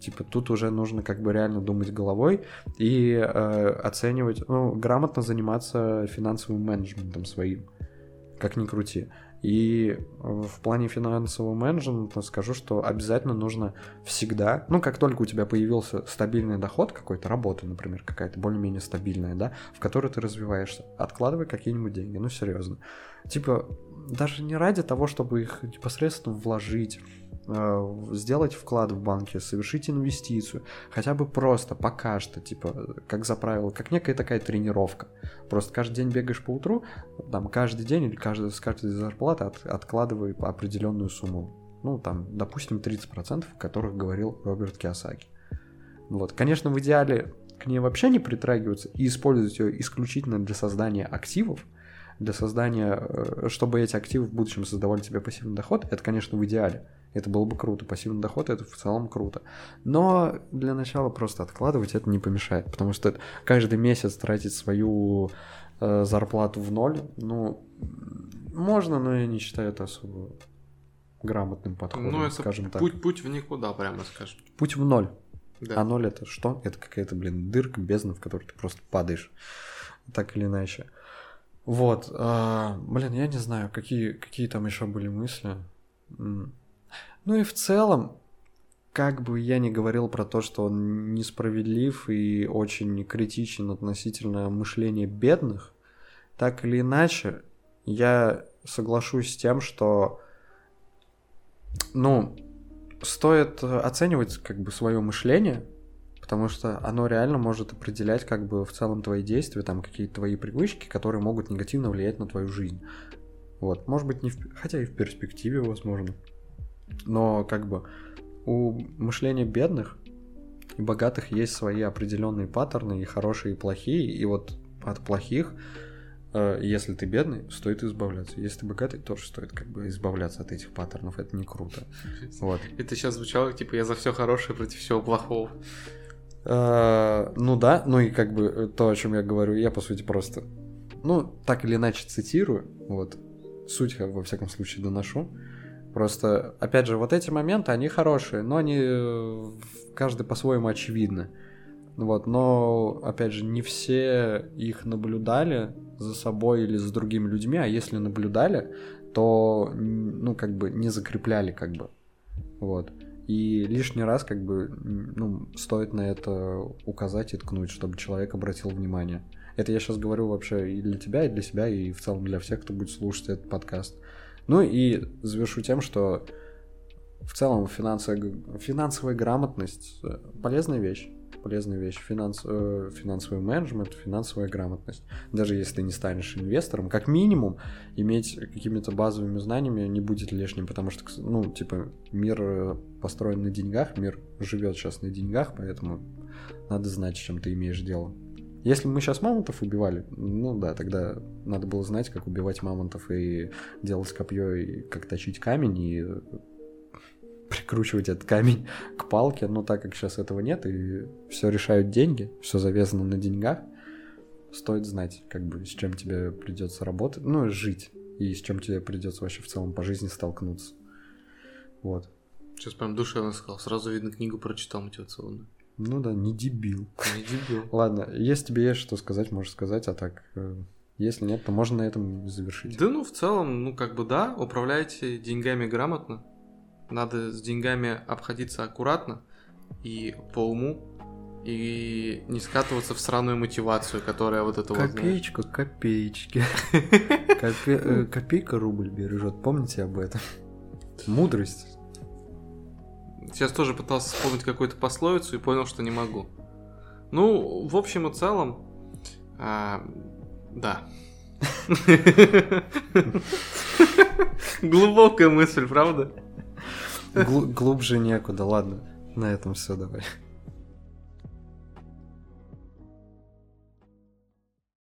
Типа тут уже нужно как бы реально думать головой и э, оценивать, ну, грамотно заниматься финансовым менеджментом своим, как ни крути. И в плане финансового менеджмента скажу, что обязательно нужно всегда, ну, как только у тебя появился стабильный доход какой-то, работа, например, какая-то более-менее стабильная, да, в которой ты развиваешься, откладывай какие-нибудь деньги, ну, серьезно. Типа, даже не ради того, чтобы их непосредственно вложить, э, сделать вклад в банке, совершить инвестицию, хотя бы просто пока что, типа, как за правило, как некая такая тренировка. Просто каждый день бегаешь по утру, там, каждый день или каждый, с каждой зарплаты от, откладывай определенную сумму. Ну, там, допустим, 30%, о которых говорил Роберт Киосаки. Вот, конечно, в идеале к ней вообще не притрагиваться и использовать ее исключительно для создания активов, для создания, э, чтобы эти активы в будущем создавали тебе пассивный доход, это, конечно, в идеале. Это было бы круто. Пассивный доход это в целом круто. Но для начала просто откладывать это не помешает, потому что каждый месяц тратить свою э, зарплату в ноль, ну, можно, но я не считаю это особо грамотным подходом, Ну, это скажем так. путь, путь в никуда, прямо скажем. Путь в ноль. Да. А ноль это что? Это какая-то, блин, дырка, бездна, в которой ты просто падаешь. Так или иначе. Вот. а, блин, я не знаю, какие, какие там еще были мысли. Ну и в целом, как бы я ни говорил про то, что он несправедлив и очень критичен относительно мышления бедных, так или иначе, я соглашусь с тем, что, ну, стоит оценивать как бы свое мышление, потому что оно реально может определять как бы в целом твои действия, там какие-то твои привычки, которые могут негативно влиять на твою жизнь. Вот, может быть, не в... хотя и в перспективе, возможно. Но как бы у мышления бедных и богатых есть свои определенные паттерны, и хорошие, и плохие, и вот от плохих, э, если ты бедный, стоит избавляться. Если ты богатый, тоже стоит как бы избавляться от этих паттернов, это не круто. Вот. Это сейчас звучало, типа, я за все хорошее против всего плохого. Э, Ну да, ну и как бы то, о чем я говорю, я по сути просто, ну, так или иначе цитирую, вот, суть во всяком случае доношу. Просто, опять же, вот эти моменты, они хорошие, но они э, каждый по-своему очевидны. Вот, но, опять же, не все их наблюдали за собой или за другими людьми, а если наблюдали, то, ну, как бы не закрепляли, как бы. Вот. И лишний раз, как бы, ну, стоит на это указать и ткнуть, чтобы человек обратил внимание. Это я сейчас говорю вообще и для тебя, и для себя, и в целом для всех, кто будет слушать этот подкаст. Ну и завершу тем, что в целом финансовая, финансовая грамотность э, полезная вещь. Полезная вещь. Финанс, э, финансовый менеджмент, финансовая грамотность. Даже если ты не станешь инвестором, как минимум иметь какими-то базовыми знаниями не будет лишним, потому что, ну, типа, мир э, построен на деньгах, мир живет сейчас на деньгах, поэтому надо знать, чем ты имеешь дело. Если мы сейчас мамонтов убивали, ну да, тогда надо было знать, как убивать мамонтов и делать копье, и как точить камень, и прикручивать этот камень к палке, но так как сейчас этого нет, и все решают деньги, все завязано на деньгах, стоит знать, как бы, с чем тебе придется работать, ну, жить, и с чем тебе придется вообще в целом по жизни столкнуться. Вот. Сейчас прям душевно сказал. Сразу видно, книгу прочитал мотивационную. Ну да, не дебил. Не дебил. Ладно, если тебе есть что сказать, можешь сказать, а так, э, если нет, то можно на этом завершить. Да ну, в целом, ну как бы да, управляйте деньгами грамотно. Надо с деньгами обходиться аккуратно и по уму. И не скатываться в сраную мотивацию, которая вот это вот... Копеечка, копеечки. Копе- э, Копейка рубль бережет, помните об этом? Мудрость. Сейчас тоже пытался вспомнить какую-то пословицу и понял, что не могу. Ну, в общем и целом, а, да. Глубокая мысль, правда? Глу- Глубже некуда, ладно. На этом все, давай.